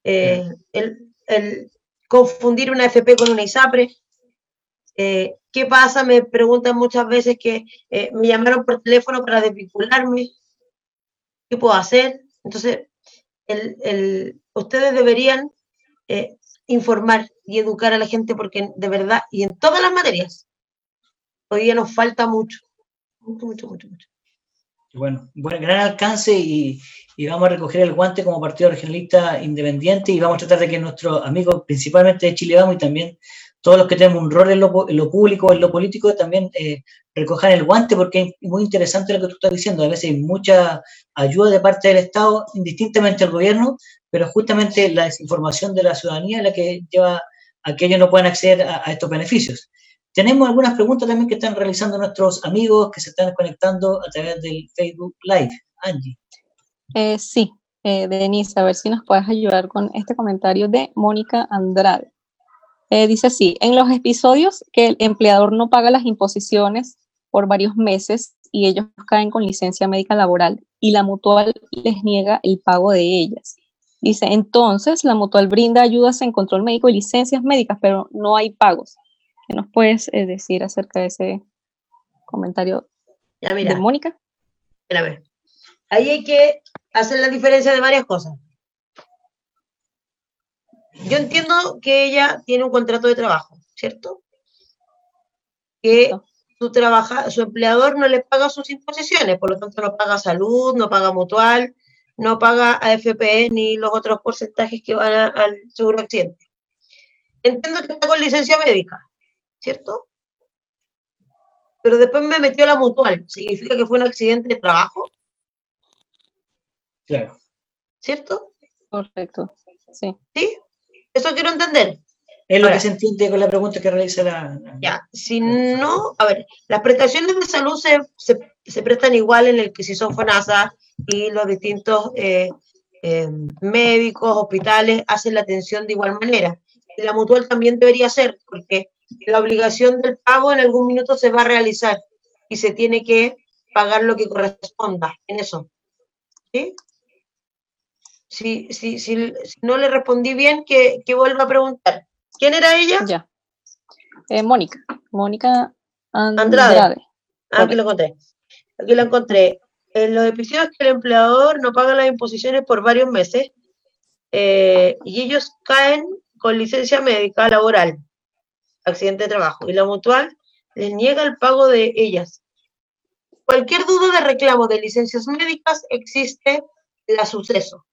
Eh, el, confundir una FP con una ISAPRE. Eh, ¿Qué pasa? Me preguntan muchas veces que eh, me llamaron por teléfono para desvincularme. ¿Qué puedo hacer? Entonces, el, ustedes deberían informar y educar a la gente porque de verdad, y en todas las materias, hoy día nos falta mucho. Mucho, mucho, mucho, mucho. Bueno, buen, gran alcance y, vamos a recoger el guante como partido regionalista independiente y vamos a tratar de que nuestros amigos, principalmente de Chile Vamos y también todos los que tenemos un rol en lo, público, en lo político, también eh, recojan el guante porque es muy interesante lo que tú estás diciendo. A veces hay mucha ayuda de parte del Estado, indistintamente al gobierno, pero justamente la desinformación de la ciudadanía es la que lleva a que ellos no puedan acceder a estos beneficios. Tenemos algunas preguntas también que están realizando nuestros amigos que se están conectando a través del Facebook Live. Angie. Eh, sí, eh, Denise, a ver si nos puedes ayudar con este comentario de Mónica Andrade. Eh, dice así, en los episodios que el empleador no paga las imposiciones por varios meses y ellos caen con licencia médica laboral y la mutual les niega el pago de ellas. Dice, entonces la mutual brinda ayudas en control médico y licencias médicas, pero no hay pagos. ¿Qué nos puedes eh, decir acerca de ese comentario de Mónica? a ver. Ahí hay que hacer la diferencia de varias cosas. Yo entiendo que ella tiene un contrato de trabajo, ¿cierto? Que su, trabaja, su empleador no le paga sus imposiciones, por lo tanto no paga salud, no paga mutual, no paga AFP ni los otros porcentajes que van al seguro accidente. Entiendo que está con licencia médica. ¿Cierto? Pero después me metió la mutual. ¿Significa que fue un accidente de trabajo? Claro. ¿Cierto? Perfecto. Sí. ¿Sí? Eso quiero entender. Es lo que se entiende con la pregunta que realiza la, Ya, si no, a ver, las prestaciones de salud se, prestan igual en el que si son FONASA y los distintos eh, eh, médicos, hospitales hacen la atención de igual manera. La mutual también debería ser, porque la obligación del pago en algún minuto se va a realizar y se tiene que pagar lo que corresponda en eso. ¿Sí? Si, si, si, no le respondí bien, que, que, vuelva a preguntar. ¿Quién era ella? Ya. Eh, Mónica. Mónica Andrade. Ah, aquí lo encontré. Aquí lo encontré. En los episodios que el empleador no paga las imposiciones por varios meses eh, y ellos caen con licencia médica laboral accidente de trabajo y la mutual les niega el pago de ellas. Cualquier duda de reclamo de licencias médicas existe la suceso,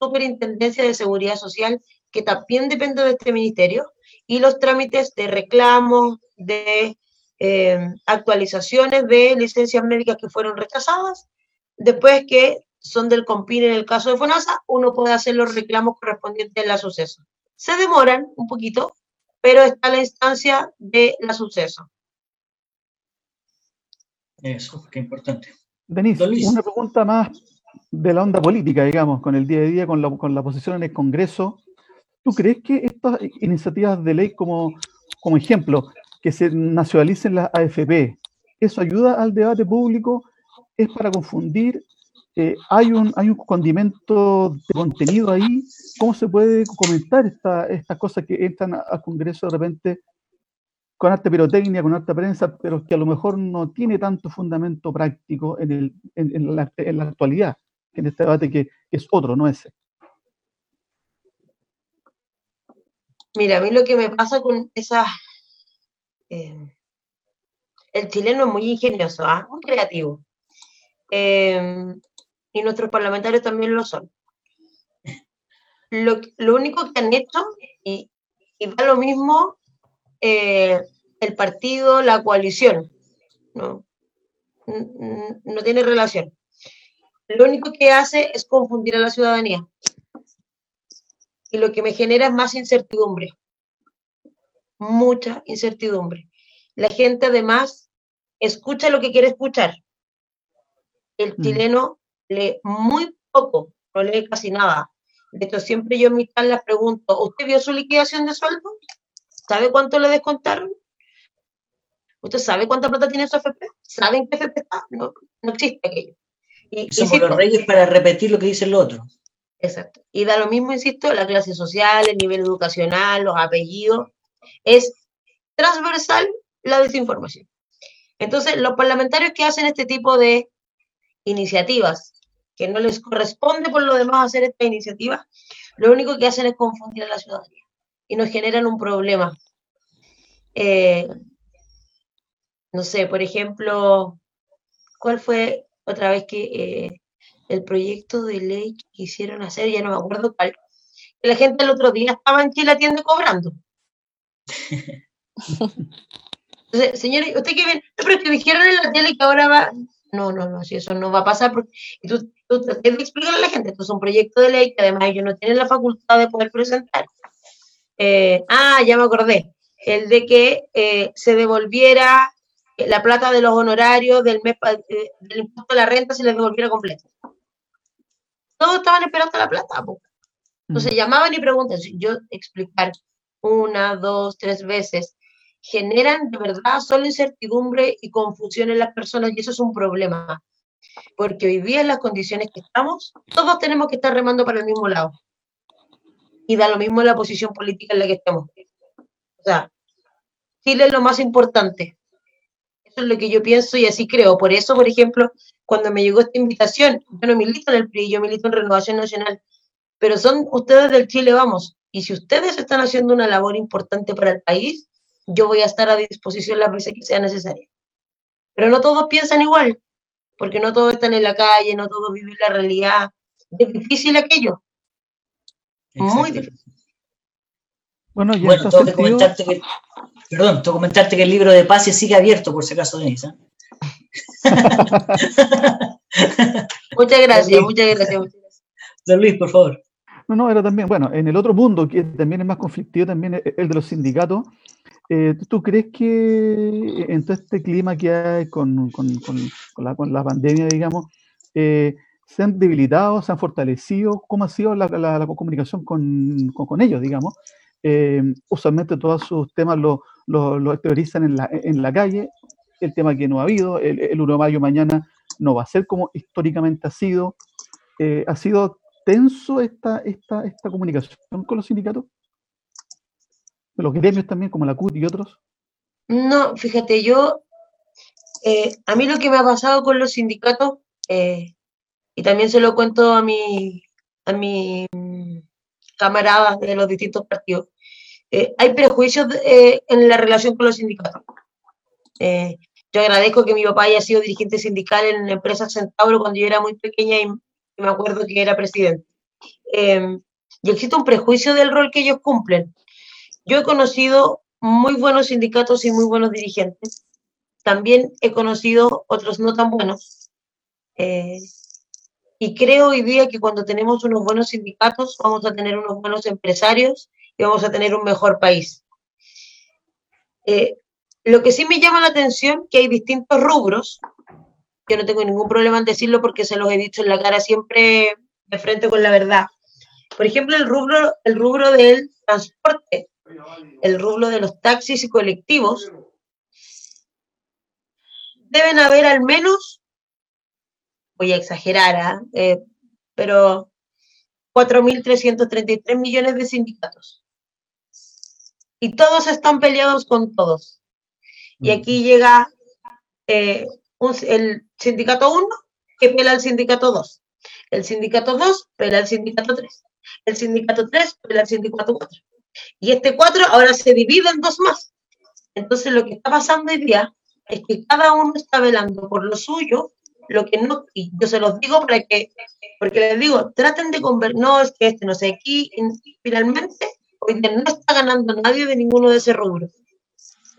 Superintendencia de Seguridad Social, que también depende de este ministerio, y los trámites de reclamo, de eh, actualizaciones de licencias médicas que fueron rechazadas, después que son del COMPIN en el caso de FONASA, uno puede hacer los reclamos correspondientes en la suceso. Se demoran un poquito, pero está la instancia de la suceso. Eso, qué importante. Denise, una pregunta más de la onda política, digamos, con el día a día, con la, con la posición en el Congreso. ¿Tú crees que estas iniciativas de ley, como, como ejemplo, que se nacionalicen las AFP, eso ayuda al debate público? ¿Es para confundir? eh, hay, un, hay un condimento de contenido ahí. ¿Cómo se puede comentar estas esta cosas que entran al Congreso de repente con alta pirotecnia, con alta prensa, pero que a lo mejor no tiene tanto fundamento práctico en, el, en, la, en la, actualidad, en este debate que, es otro, no ese? Mira, a mí lo que me pasa con esa... Eh, el chileno es muy ingenioso, ¿ah? muy creativo. Eh, y nuestros parlamentarios también lo son. Lo, lo único que han hecho, y, y da lo mismo eh, el partido, la coalición. No, no tiene relación. Lo único que hace es confundir a la ciudadanía. Y lo que me genera es más incertidumbre. Mucha incertidumbre. La gente además escucha lo que quiere escuchar. El mm. chileno lee muy poco, no lee casi nada. De hecho, siempre yo en mi les pregunto, ¿usted vio su liquidación de sueldo? ¿Sabe cuánto le descontaron? ¿Usted sabe cuánta plata tiene su FP? ¿Saben qué FP está? No, existe aquello. Y, Somos los reyes para repetir lo que dice el otro. Exacto. Y da lo mismo, insisto, la clase social, el nivel educacional, los apellidos. Es transversal la desinformación. Entonces, los parlamentarios que hacen este tipo de iniciativas, que no les corresponde por lo demás hacer esta iniciativa, lo único que hacen es confundir a la ciudadanía y nos generan un problema. Eh, no sé, por ejemplo, ¿cuál fue otra vez que eh, el proyecto de ley que quisieron hacer? Ya no me acuerdo cuál. La gente el otro día estaba en Chile tienda cobrando. [LAUGHS] Entonces, señores, usted que ven, pero es que dijeron en la tele que ahora va. No, no, no, si eso no va a pasar, porque tú, tú tratas de explicarle a la gente, esto es un proyecto de ley que además ellos no tienen la facultad de poder presentar. Eh, ah, ya me acordé, el de que eh, se devolviera la plata de los honorarios del, mes, eh, del impuesto de la renta, se les devolviera completo. Todos estaban esperando la plata. Entonces mm. llamaban y preguntan, yo explicar una, dos, tres veces, generan de verdad solo incertidumbre y confusión en las personas y eso es un problema. Porque hoy día en las condiciones que estamos, todos tenemos que estar remando para el mismo lado y da lo mismo la posición política en la que estamos. O sea, Chile es lo más importante. Eso es lo que yo pienso y así creo. Por eso, por ejemplo, cuando me llegó esta invitación, yo no milito en el PRI, yo milito en Renovación Nacional, pero son ustedes del Chile, vamos. Y si ustedes están haciendo una labor importante para el país, yo voy a estar a disposición las veces que sea necesaria. Pero no todos piensan igual, porque no todos están en la calle, no todos viven la realidad. Es difícil aquello. Muy difícil. Bueno, tengo que comentarte que, perdón, tengo que comentarte que el libro de paz sigue abierto, por si acaso, Denise. ¿eh? [LAUGHS] muchas gracias, muchas gracias, muchas gracias. Don Luis, por favor. No, no, era también, bueno, en el otro mundo, que también es más conflictivo, también el de los sindicatos, eh, ¿tú crees que en todo este clima que hay con, con, con, la, con la, pandemia, digamos, eh, se han debilitado, se han fortalecido, cómo ha sido la, la, comunicación con, con, ellos, digamos. Eh, usualmente todos sus temas los lo, lo exteriorizan en la, en la calle, el tema que no ha habido, el, el 1 de mayo mañana no va a ser como históricamente ha sido. Eh, ¿Ha sido tenso esta, esta, esta comunicación con los sindicatos? ¿Los gremios también, como la CUT y otros? No, fíjate, yo, eh, a mí lo que me ha pasado con los sindicatos, eh, y también se lo cuento a mi, a mi camaradas de los distintos partidos. Eh, hay prejuicios en la relación con los sindicatos. Yo agradezco que mi papá haya sido dirigente sindical en la empresa Centauro cuando yo era muy pequeña y, me acuerdo que era presidente. y existe un prejuicio del rol que ellos cumplen. Yo he conocido muy buenos sindicatos y muy buenos dirigentes. También he conocido otros no tan buenos. Y creo hoy día que cuando tenemos unos buenos sindicatos, vamos a tener unos buenos empresarios y vamos a tener un mejor país. Eh, lo que sí me llama la atención que hay distintos rubros, que no tengo ningún problema en decirlo porque se los he dicho en la cara siempre de frente con la verdad. Por ejemplo, el rubro, el rubro del transporte, el rubro de los taxis y colectivos, deben haber al menos voy a exagerar, ¿ah? eh, pero 4.333 millones de sindicatos. Y todos están peleados con todos. Y aquí llega eh, el sindicato 1 que pela al sindicato 2. El sindicato 2 pela al sindicato 3. El sindicato 3 pela al sindicato 4. Y este 4 ahora se divide en dos más. Entonces lo que está pasando hoy día es que cada uno está velando por lo suyo, lo que no, y yo se los digo para que, porque les digo, traten de conver, no es que este no sé, aquí finalmente hoy día no está ganando nadie de ninguno de ese rubro.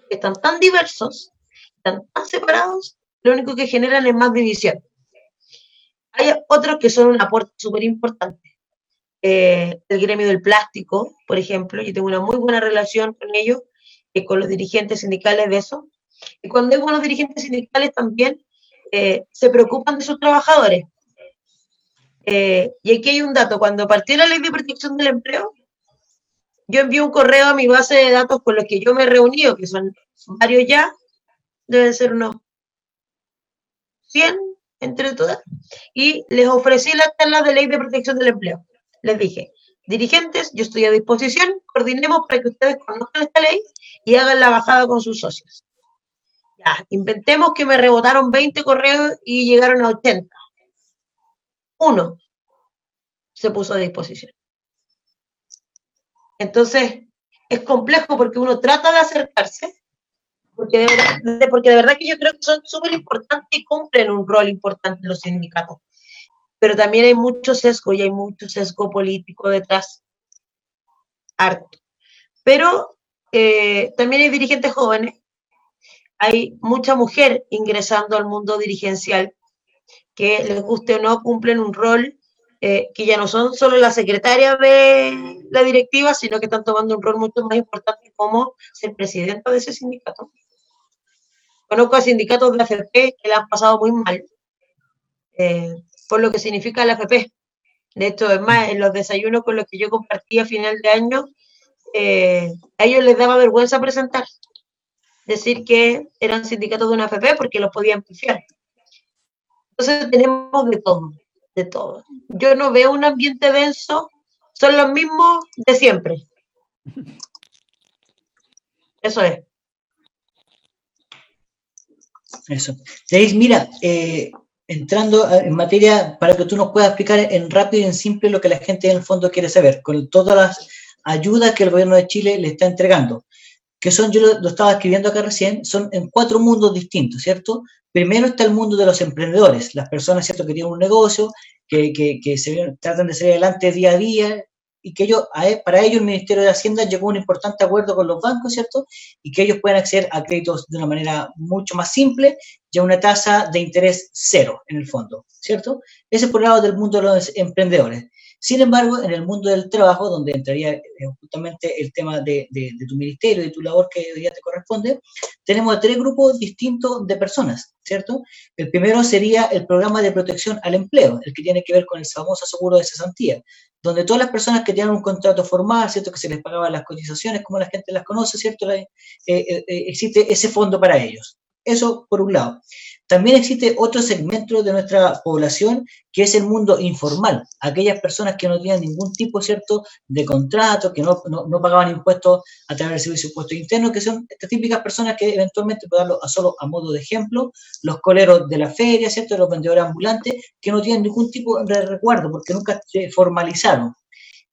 Están tan diversos, están tan separados, lo único que generan es más división. Hay otros que son un aporte súper importante. Eh, el gremio del plástico, por ejemplo, yo tengo una muy buena relación con ellos, y con los dirigentes sindicales de eso. Y cuando hay buenos dirigentes sindicales también eh, se preocupan de sus trabajadores. Eh, y aquí hay un dato, cuando partió la ley de protección del empleo, yo envié un correo a mi base de datos con los que yo me he reunido, que son varios ya, deben ser unos 100 entre todas, y les ofrecí la tabla de ley de protección del empleo. Les dije, dirigentes, yo estoy a disposición, coordinemos para que ustedes conozcan esta ley y hagan la bajada con sus socios. Ya, inventemos que me rebotaron 20 correos y llegaron a 80. Uno se puso a disposición. Entonces, es complejo porque uno trata de acercarse, porque de, verdad, que yo creo que son súper importantes y cumplen un rol importante los sindicatos. Pero también hay mucho sesgo y hay mucho sesgo político detrás. Harto. Pero eh, también hay dirigentes jóvenes, hay mucha mujer ingresando al mundo dirigencial que les guste o no cumplen un rol eh, que ya no son solo la secretaria de la directiva, sino que están tomando un rol mucho más importante como ser presidenta de ese sindicato. Conozco a sindicatos de la AFP que le han pasado muy mal eh, por lo que significa la AFP. De hecho, es más, en los desayunos con los que yo compartí a final de año, eh, a ellos les daba vergüenza presentar, decir que eran sindicatos de una AFP porque los podían pifiar. Entonces tenemos de todo, de todo. Yo no veo un ambiente denso, son los mismos de siempre. Eso es. Eso. mira, eh, entrando en materia para que tú nos puedas explicar en rápido y en simple lo que la gente en el fondo quiere saber, con todas las ayuda que el gobierno de Chile le está entregando, que son, yo lo, estaba escribiendo acá recién, son en cuatro mundos distintos, ¿cierto? Primero está el mundo de los emprendedores, las personas, ¿cierto?, que tienen un negocio, que, que, se tratan de salir adelante día a día, y que ellos, e, para ellos el Ministerio de Hacienda llegó a un importante acuerdo con los bancos, ¿cierto? Y que ellos pueden acceder a créditos de una manera mucho más simple y a una tasa de interés cero, en el fondo, ¿cierto? Ese es por el lado del mundo de los emprendedores. Sin embargo, en el mundo del trabajo, donde entraría eh, justamente el tema de, tu ministerio, de tu labor que hoy día te corresponde, tenemos tres grupos distintos de personas, ¿cierto? El primero sería el programa de protección al empleo, el que tiene que ver con el famoso seguro de cesantía, donde todas las personas que tienen un contrato formal, ¿cierto? Que se les pagaban las cotizaciones, como la gente las conoce, ¿cierto? Eh, eh, existe ese fondo para ellos. Eso por un lado. También existe otro segmento de nuestra población que es el mundo informal, aquellas personas que no tienen ningún tipo, ¿cierto?, de contrato, que no, pagaban impuestos a través del servicio de impuestos internos, que son estas típicas personas que eventualmente, por darlo a solo a modo de ejemplo, los coleros de la feria, ¿cierto?, los vendedores ambulantes, que no tienen ningún tipo de recuerdo porque nunca se formalizaron.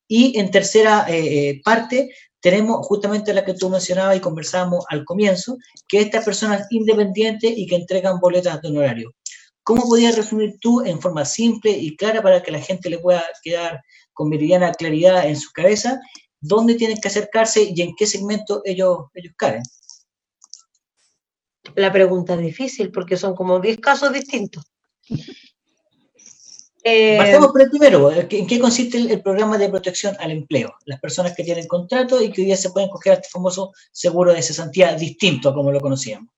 Y en tercera eh, eh, parte tenemos justamente la que tú mencionabas y conversábamos al comienzo, que estas personas independientes y que entregan boletas de honorario. ¿Cómo podrías resumir tú en forma simple y clara para que la gente le pueda quedar con meridiana claridad en su cabeza dónde tienen que acercarse y en qué segmento ellos, ellos caen? La pregunta es difícil porque son como 10 casos distintos. Eh, Partamos por el primero. ¿En qué consiste el, programa de protección al empleo? Las personas que tienen contrato y que hoy día se pueden coger a este famoso seguro de cesantía distinto como lo conocíamos.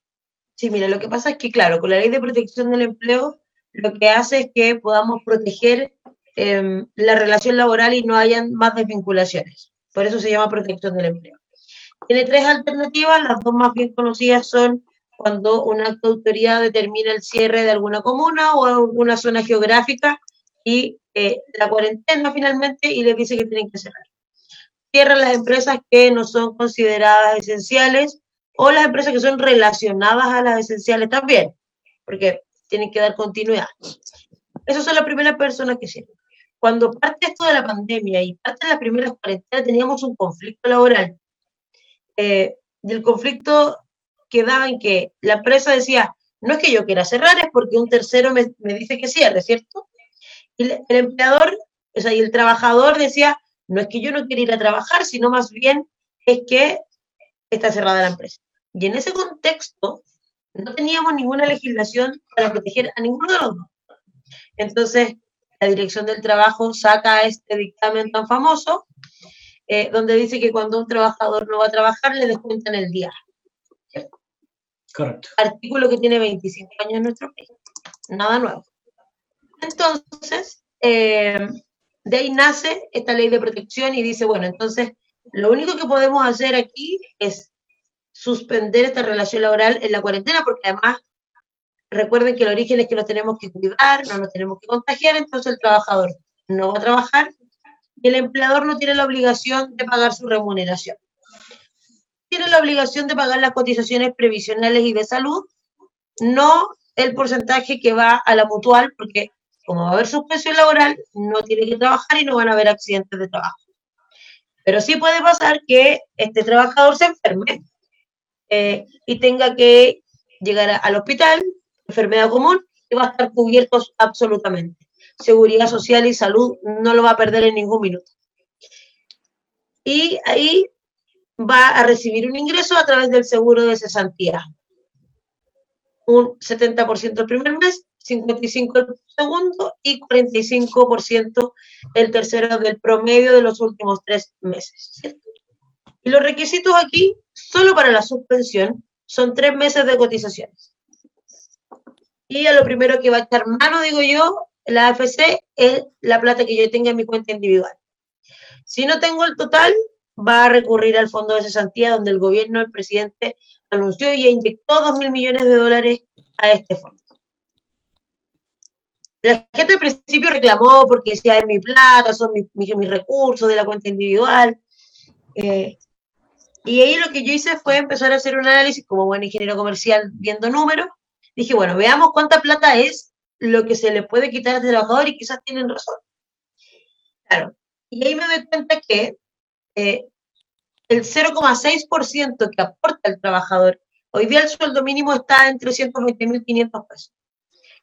Sí, mira, lo que pasa es que, claro, con la ley de protección del empleo, lo que hace es que podamos proteger em, la relación laboral y no hayan más desvinculaciones. Por eso se llama protección del empleo. Tiene tres alternativas, las dos más bien conocidas son cuando una acto de autoridad determina el cierre de alguna comuna o alguna zona geográfica y eh, la cuarentena finalmente y les dice que tienen que cerrar. Cierran las empresas que no son consideradas esenciales o las empresas que son relacionadas a las esenciales también, porque tienen que dar continuidad. Esas son las primeras personas que cierran. Cuando parte esto de la pandemia y parte de las primeras cuarentenas teníamos un conflicto laboral. Eh, el conflicto quedaba en que la empresa decía, no es que yo quiera cerrar, es porque un tercero me, me dice que cierre, ¿cierto? Y el, empleador, o sea, y el trabajador decía, no es que yo no quiera ir a trabajar, sino más bien es que está cerrada la empresa. Y en ese contexto, no teníamos ninguna legislación para proteger a ninguno de los dos. Entonces, la Dirección del Trabajo saca este dictamen tan famoso, eh, donde dice que cuando un trabajador no va a trabajar, le descuentan el día. Correcto. Artículo que tiene 25 años en nuestro país. Nada nuevo. Entonces, eh, de ahí nace esta ley de protección y dice, bueno, entonces, lo único que podemos hacer aquí es suspender esta relación laboral en la cuarentena, porque además recuerden que el origen es que nos tenemos que cuidar, no nos tenemos que contagiar, entonces el trabajador no va a trabajar y el empleador no tiene la obligación de pagar su remuneración. Tiene la obligación de pagar las cotizaciones previsionales y de salud, no el porcentaje que va a la mutual, porque como va a haber suspensión laboral, no tiene que trabajar y no van a haber accidentes de trabajo. Pero sí puede pasar que este trabajador se enferme eh, y tenga que llegar al hospital enfermedad común y va a estar cubierto absolutamente. Seguridad social y salud no lo va a perder en ningún minuto. Y ahí va a recibir un ingreso a través del seguro de cesantía. Un 70% el primer mes, 55% el segundo y 45% el tercero del promedio de los últimos tres meses. Y los requisitos aquí, solo para la suspensión, son tres meses de cotizaciones. Y a lo primero que va a echar mano, digo yo, la AFC es la plata que yo tenga en mi cuenta individual. Si no tengo el total, va a recurrir al fondo de cesantía donde el gobierno, el presidente, anunció y inyectó dos mil millones de dólares a este fondo. La gente al principio reclamó porque decía, es mi plata, son mis, recursos de la cuenta individual. Eh, y ahí lo que yo hice fue empezar a hacer un análisis como buen ingeniero comercial viendo números dije, bueno, veamos cuánta plata es lo que se le puede quitar al trabajador y quizás tienen razón. Claro. Y ahí me doy cuenta que eh, el 0,6% que aporta el trabajador, hoy día el sueldo mínimo está en 320.500 pesos.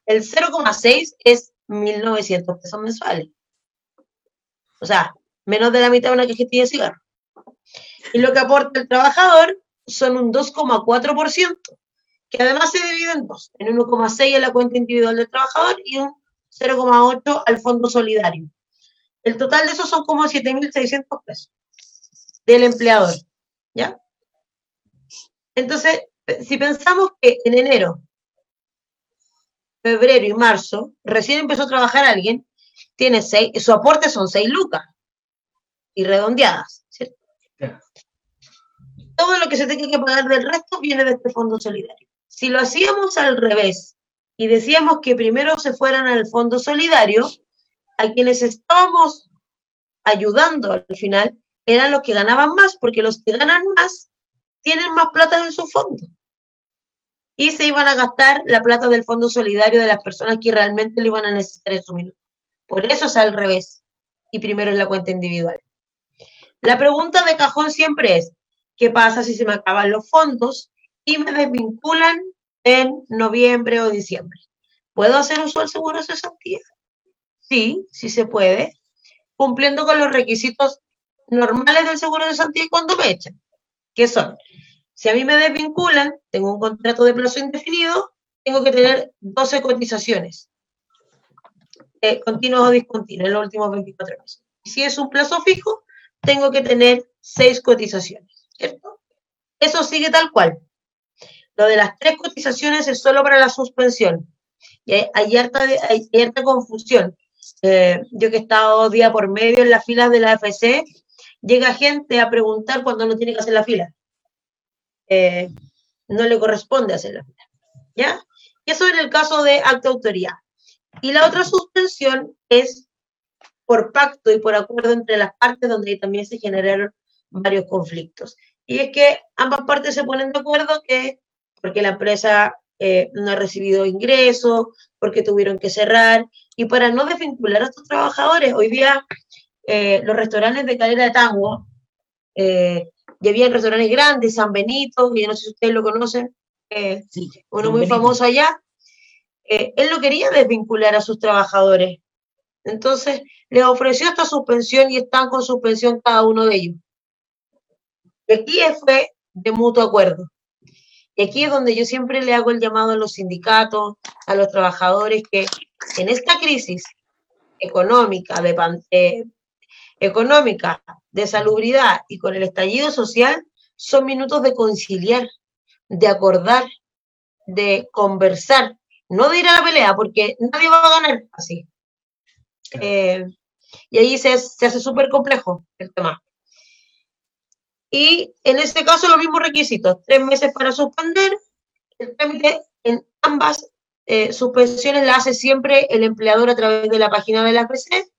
El 0,6 es 1.900 pesos mensuales. O sea, menos de la mitad de una cajetilla de cigarro. Y lo que aporta el trabajador son un 2,4% que además se divide en dos, en 1,6 a la cuenta individual del trabajador y un 0,8 al fondo solidario. El total de esos son como 7.600 pesos del empleador, ¿ya? Entonces, si pensamos que en enero, febrero y marzo recién empezó a trabajar alguien, tiene seis, su aporte son 6 lucas y redondeadas, ¿cierto? Todo lo que se tenga que pagar del resto viene de este fondo solidario. Si lo hacíamos al revés y decíamos que primero se fueran al fondo solidario, a quienes estábamos ayudando al final eran los que ganaban más, porque los que ganan más tienen más plata en su fondo. Y se iban a gastar la plata del fondo solidario de las personas que realmente lo iban a necesitar en su minuto. Por eso es al revés. Y primero es la cuenta individual. La pregunta de cajón siempre es, ¿qué pasa si se me acaban los fondos y me desvinculan en noviembre o diciembre. ¿Puedo hacer uso del seguro de cesantía? Sí, sí se puede, cumpliendo con los requisitos normales del seguro de cesantía cuando me echan, que son, si a mí me desvinculan, tengo un contrato de plazo indefinido, tengo que tener 12 cotizaciones, eh, continuos o discontinuos, en los últimos 24 meses. Si es un plazo fijo, tengo que tener 6 cotizaciones, ¿cierto? Eso sigue tal cual. Lo de las tres cotizaciones es solo para la suspensión. Y hay, harta, hay confusión. Eh, yo que he estado día por medio en las filas de la AFC, llega gente a preguntar cuando no tiene que hacer la fila. Eh, no le corresponde hacer la fila. ¿Ya? Y eso en el caso de acto de autoridad. Y la otra suspensión es por pacto y por acuerdo entre las partes, donde también se generaron varios conflictos. Y es que ambas partes se ponen de acuerdo que porque la empresa eh, no ha recibido ingresos, porque tuvieron que cerrar, y para no desvincular a estos trabajadores, hoy día eh, los restaurantes de Calera de Tango, ya había restaurantes grandes, San Benito, que yo no sé si ustedes lo conocen, eh, uno muy famoso allá, él no quería desvincular a sus trabajadores. Entonces, les ofreció esta suspensión y están con suspensión cada uno de ellos. Y aquí fue de mutuo acuerdo. Y aquí es donde yo siempre le hago el llamado a los sindicatos, a los trabajadores, que en esta crisis económica, de, eh, económica, de salubridad y con el estallido social, son minutos de conciliar, de acordar, de conversar, no de ir a la pelea, porque nadie va a ganar así. Eh, y ahí se, se hace súper complejo el tema. Y en este caso los mismos requisitos, tres meses para suspender, el trámite en ambas eh, suspensiones la hace siempre el empleador a través de la página de la PC.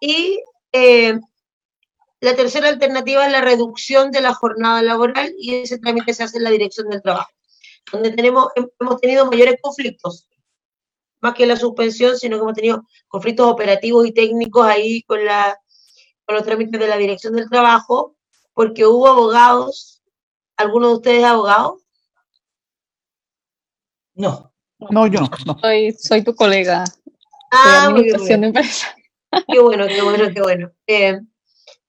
Y eh, la tercera alternativa es la reducción de la jornada laboral y ese trámite se hace en la dirección del trabajo, donde tenemos, hemos tenido mayores conflictos, más que la suspensión, sino que hemos tenido conflictos operativos y técnicos ahí con, la, con los trámites de la dirección del trabajo, porque hubo abogados, ¿alguno de ustedes es abogado? No. No, yo no. Soy, soy tu colega. Ah, muy bien. Qué bueno, qué bueno, qué bueno. Eh,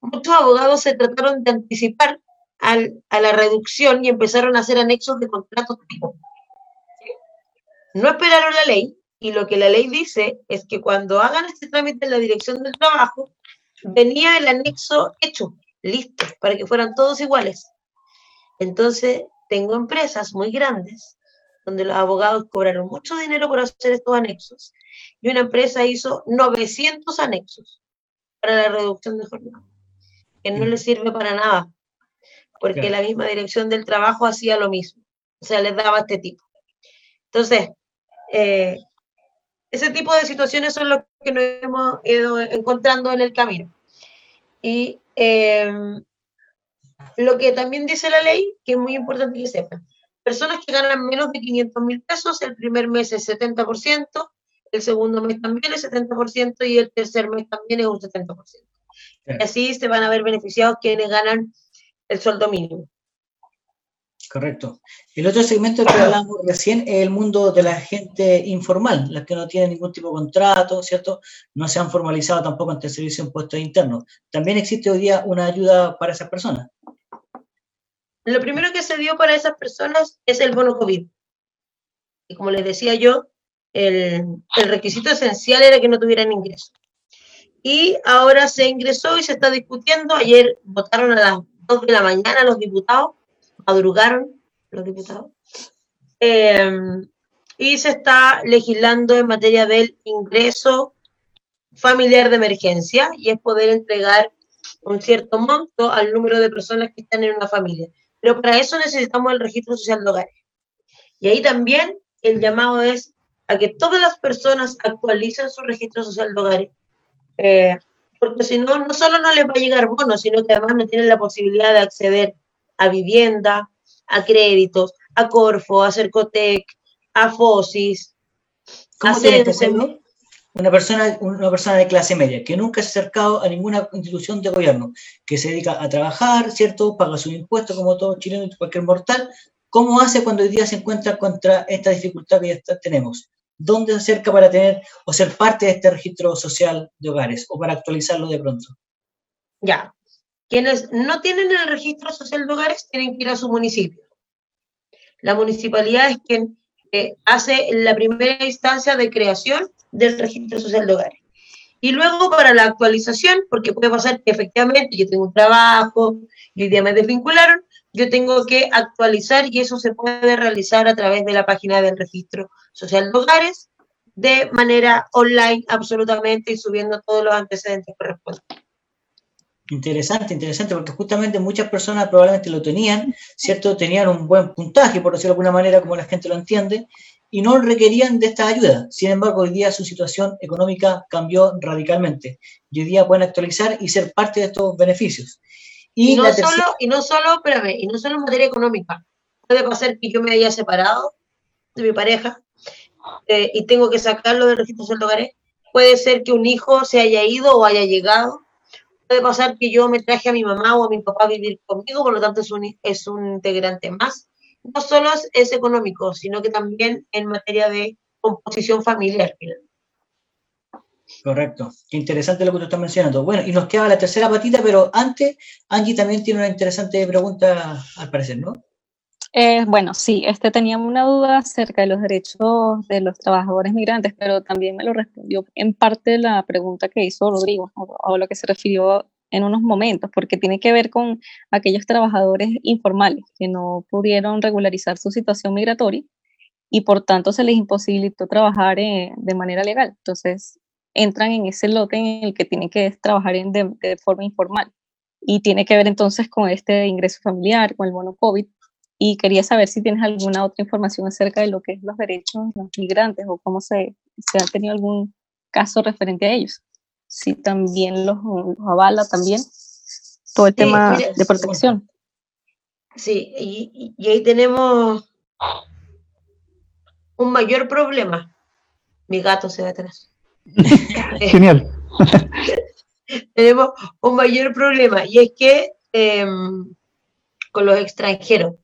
muchos abogados se trataron de anticipar al, a la reducción y empezaron a hacer anexos de contratos tipo. No esperaron la ley y lo que la ley dice es que cuando hagan este trámite en la dirección del trabajo, venía el anexo hecho listos para que fueran todos iguales. Entonces, tengo empresas muy grandes donde los abogados cobraron mucho dinero por hacer estos anexos y una empresa hizo 900 anexos para la reducción de jornada, que no le sirve para nada, porque la misma dirección del trabajo hacía lo mismo, o sea, les daba este tipo. Entonces, eh, ese tipo de situaciones son lo que nos hemos ido encontrando en el camino. Y Em, lo que también dice la ley, que es muy importante que sepan, personas que ganan menos de 500 mil pesos, el primer mes es 70%, el segundo mes también es 70% y el tercer mes también es un 70%. Y así se van a ver beneficiados quienes ganan el sueldo mínimo. Correcto. El otro segmento que hablamos recién es el mundo de la gente informal, las que no tienen ningún tipo de contrato, ¿cierto? No se han formalizado tampoco ante el Servicio de Impuestos Internos. También existe hoy día una ayuda para esas personas. Lo primero que se dio para esas personas es el bono COVID. Y como les decía yo, el, requisito esencial era que no tuvieran ingreso. Y ahora se ingresó y se está discutiendo. Ayer votaron a las 2 de la mañana los diputados madrugaron los diputados, em, y se está legislando en materia del ingreso familiar de emergencia y es poder entregar un cierto monto al número de personas que están en una familia. Pero para eso necesitamos el registro social de hogares. Y ahí también el llamado es a que todas las personas actualicen su registro social de hogares, eh, porque si no, no solo no les va a llegar bono, sino que además no tienen la posibilidad de acceder a vivienda, a créditos, a Corfo, a Cercotec, a FOSIS. ¿Cómo tiene que Una persona, una persona de clase media que nunca se ha acercado a ninguna institución de gobierno, que se dedica a trabajar, ¿cierto? Paga sus impuestos como todo chileno y cualquier mortal. ¿Cómo hace cuando hoy día se encuentra contra esta dificultad que ya tenemos? ¿Dónde se acerca para tener o ser parte de este registro social de hogares o para actualizarlo de pronto? Ya, quienes no tienen el registro social de hogares tienen que ir a su municipio. La municipalidad es quien eh, hace la primera instancia de creación del registro social de hogares. Y luego para la actualización, porque puede pasar que efectivamente yo tengo un trabajo y hoy día me desvincularon, yo tengo que actualizar y eso se puede realizar a través de la página del registro social de hogares de manera online absolutamente y subiendo todos los antecedentes correspondientes. Interesante, interesante, porque justamente muchas personas probablemente lo tenían, ¿cierto? Tenían un buen puntaje, por decirlo de alguna manera, como la gente lo entiende, y no requerían de esta ayuda. Sin embargo, hoy día su situación económica cambió radicalmente y hoy día pueden actualizar y ser parte de estos beneficios. Y, no, solo, y no solo, espérame, y no solo en materia económica. Puede pasar que yo me haya separado de mi pareja eh, y tengo que sacarlo del registro de hogares. Puede ser que un hijo se haya ido o haya llegado puede pasar que yo me traje a mi mamá o a mi papá a vivir conmigo, por lo tanto es un, es un integrante más. No solo es, económico, sino que también en materia de composición familiar. Correcto. Qué interesante lo que tú estás mencionando. Bueno, y nos queda la tercera patita, pero antes, Angie también tiene una interesante pregunta, al parecer, ¿no? Eh, bueno, sí, este tenía una duda acerca de los derechos de los trabajadores migrantes, pero también me lo respondió en parte la pregunta que hizo Rodrigo, o, a lo que se refirió en unos momentos, porque tiene que ver con aquellos trabajadores informales que no pudieron regularizar su situación migratoria y por tanto se les imposibilitó trabajar eh, de manera legal. Entonces, entran en ese lote en el que tienen que trabajar de, de forma informal. Y tiene que ver entonces con este ingreso familiar, con el bono COVID, y quería saber si tienes alguna otra información acerca de lo que es los derechos de los migrantes o cómo se, se ha tenido algún caso referente a ellos. Si también los, avala también todo el tema de protección. Sí, y, y, ahí tenemos un mayor problema. Mi gato se va atrás. [LAUGHS] Genial. [LAUGHS] tenemos un mayor problema y es que em, con los extranjeros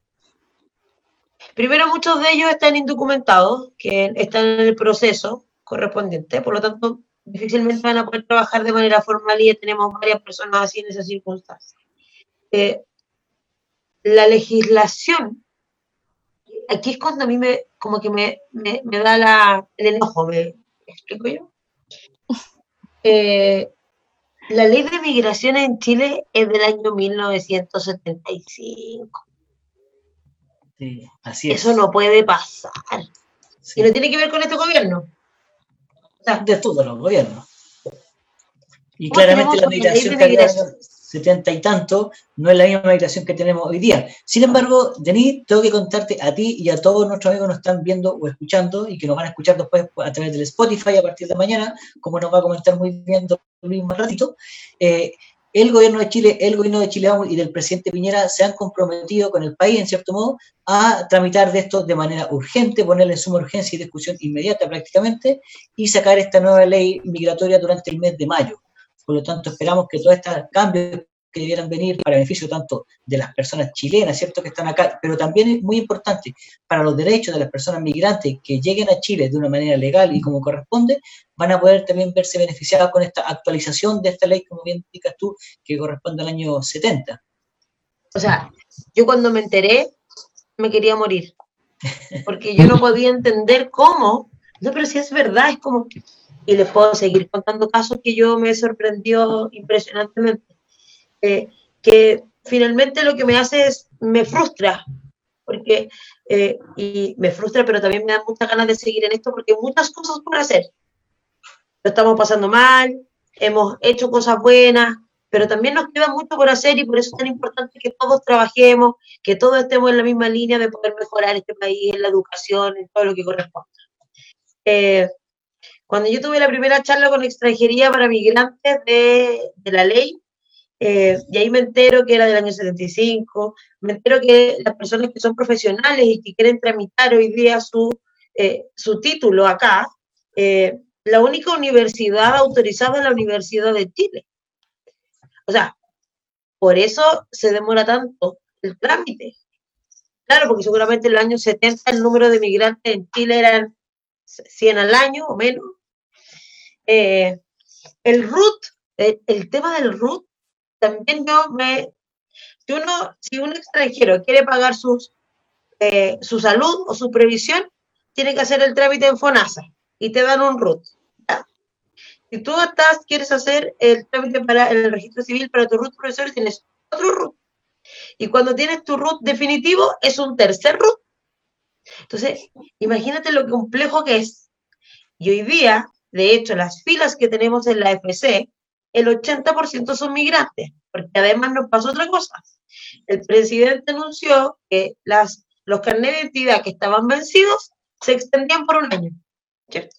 Primero, muchos de ellos están indocumentados, que están en el proceso correspondiente, por lo tanto, difícilmente van a poder trabajar de manera formal y ya tenemos varias personas así en esas circunstancias. Eh, la legislación, aquí es cuando a mí me, como que me, da la, el enojo, ¿me explico yo? Eh, la ley de migración en Chile es del año 1975 así Eso no puede pasar. Y no tiene que ver con este gobierno. De todos los gobiernos. Y claramente la migración que había en 70 y tanto no es la misma migración que tenemos hoy día. Sin embargo, Denis, tengo que contarte a ti y a todos nuestros amigos que nos están viendo o escuchando y que nos van a escuchar después a través del Spotify a partir de mañana, como nos va a comentar muy bien Luis más ratito, eh, el gobierno de Chile, el gobierno de Chile y del presidente Piñera se han comprometido con el país, en cierto modo, a tramitar de esto de manera urgente, ponerle en suma urgencia y discusión inmediata prácticamente, y sacar esta nueva ley migratoria durante el mes de mayo. Por lo tanto, esperamos que todos estos cambios que debieran venir para beneficio tanto de las personas chilenas, ¿cierto?, que están acá, pero también es muy importante para los derechos de las personas migrantes que lleguen a Chile de una manera legal y como corresponde, van a poder también verse beneficiados con esta actualización de esta ley, como bien indicas tú, que corresponde al año 70. O sea, yo cuando me enteré, me quería morir, porque yo no podía entender cómo, no, pero si es verdad, es como, y les puedo seguir contando casos que yo me sorprendió impresionantemente que finalmente lo que me hace es, me frustra, porque, eh, y me frustra, pero también me da muchas ganas de seguir en esto porque hay muchas cosas por hacer. Lo estamos pasando mal, hemos hecho cosas buenas, pero también nos queda mucho por hacer y por eso es tan importante que todos trabajemos, que todos estemos en la misma línea de poder mejorar este país, en la educación, en todo lo que corresponda. Eh, cuando yo tuve la primera charla con extranjería para migrantes de, de la ley, eh, y ahí me entero que era del año 75, me entero que las personas que son profesionales y que quieren tramitar hoy día su, eh, su título acá, eh, la única universidad autorizada es la Universidad de Chile. O sea, por eso se demora tanto el trámite. Claro, porque seguramente en el año 70 el número de migrantes en Chile eran 100 al año o menos. el RUT, el tema del RUT también yo me, si uno, si un extranjero quiere pagar sus, eh, su salud o su previsión, tiene que hacer el trámite en FONASA y te dan un RUT. Si tú estás, quieres hacer el trámite para el registro civil para tu RUT profesor, tienes otro RUT. Y cuando tienes tu RUT definitivo, es un tercer RUT. Entonces, imagínate lo complejo que es. Y hoy día, de hecho, las filas que tenemos en la FC el 80% son migrantes. porque además nos pasó otra cosa. El presidente anunció que las, los carnets de identidad que estaban vencidos se extendían por un año, ¿cierto?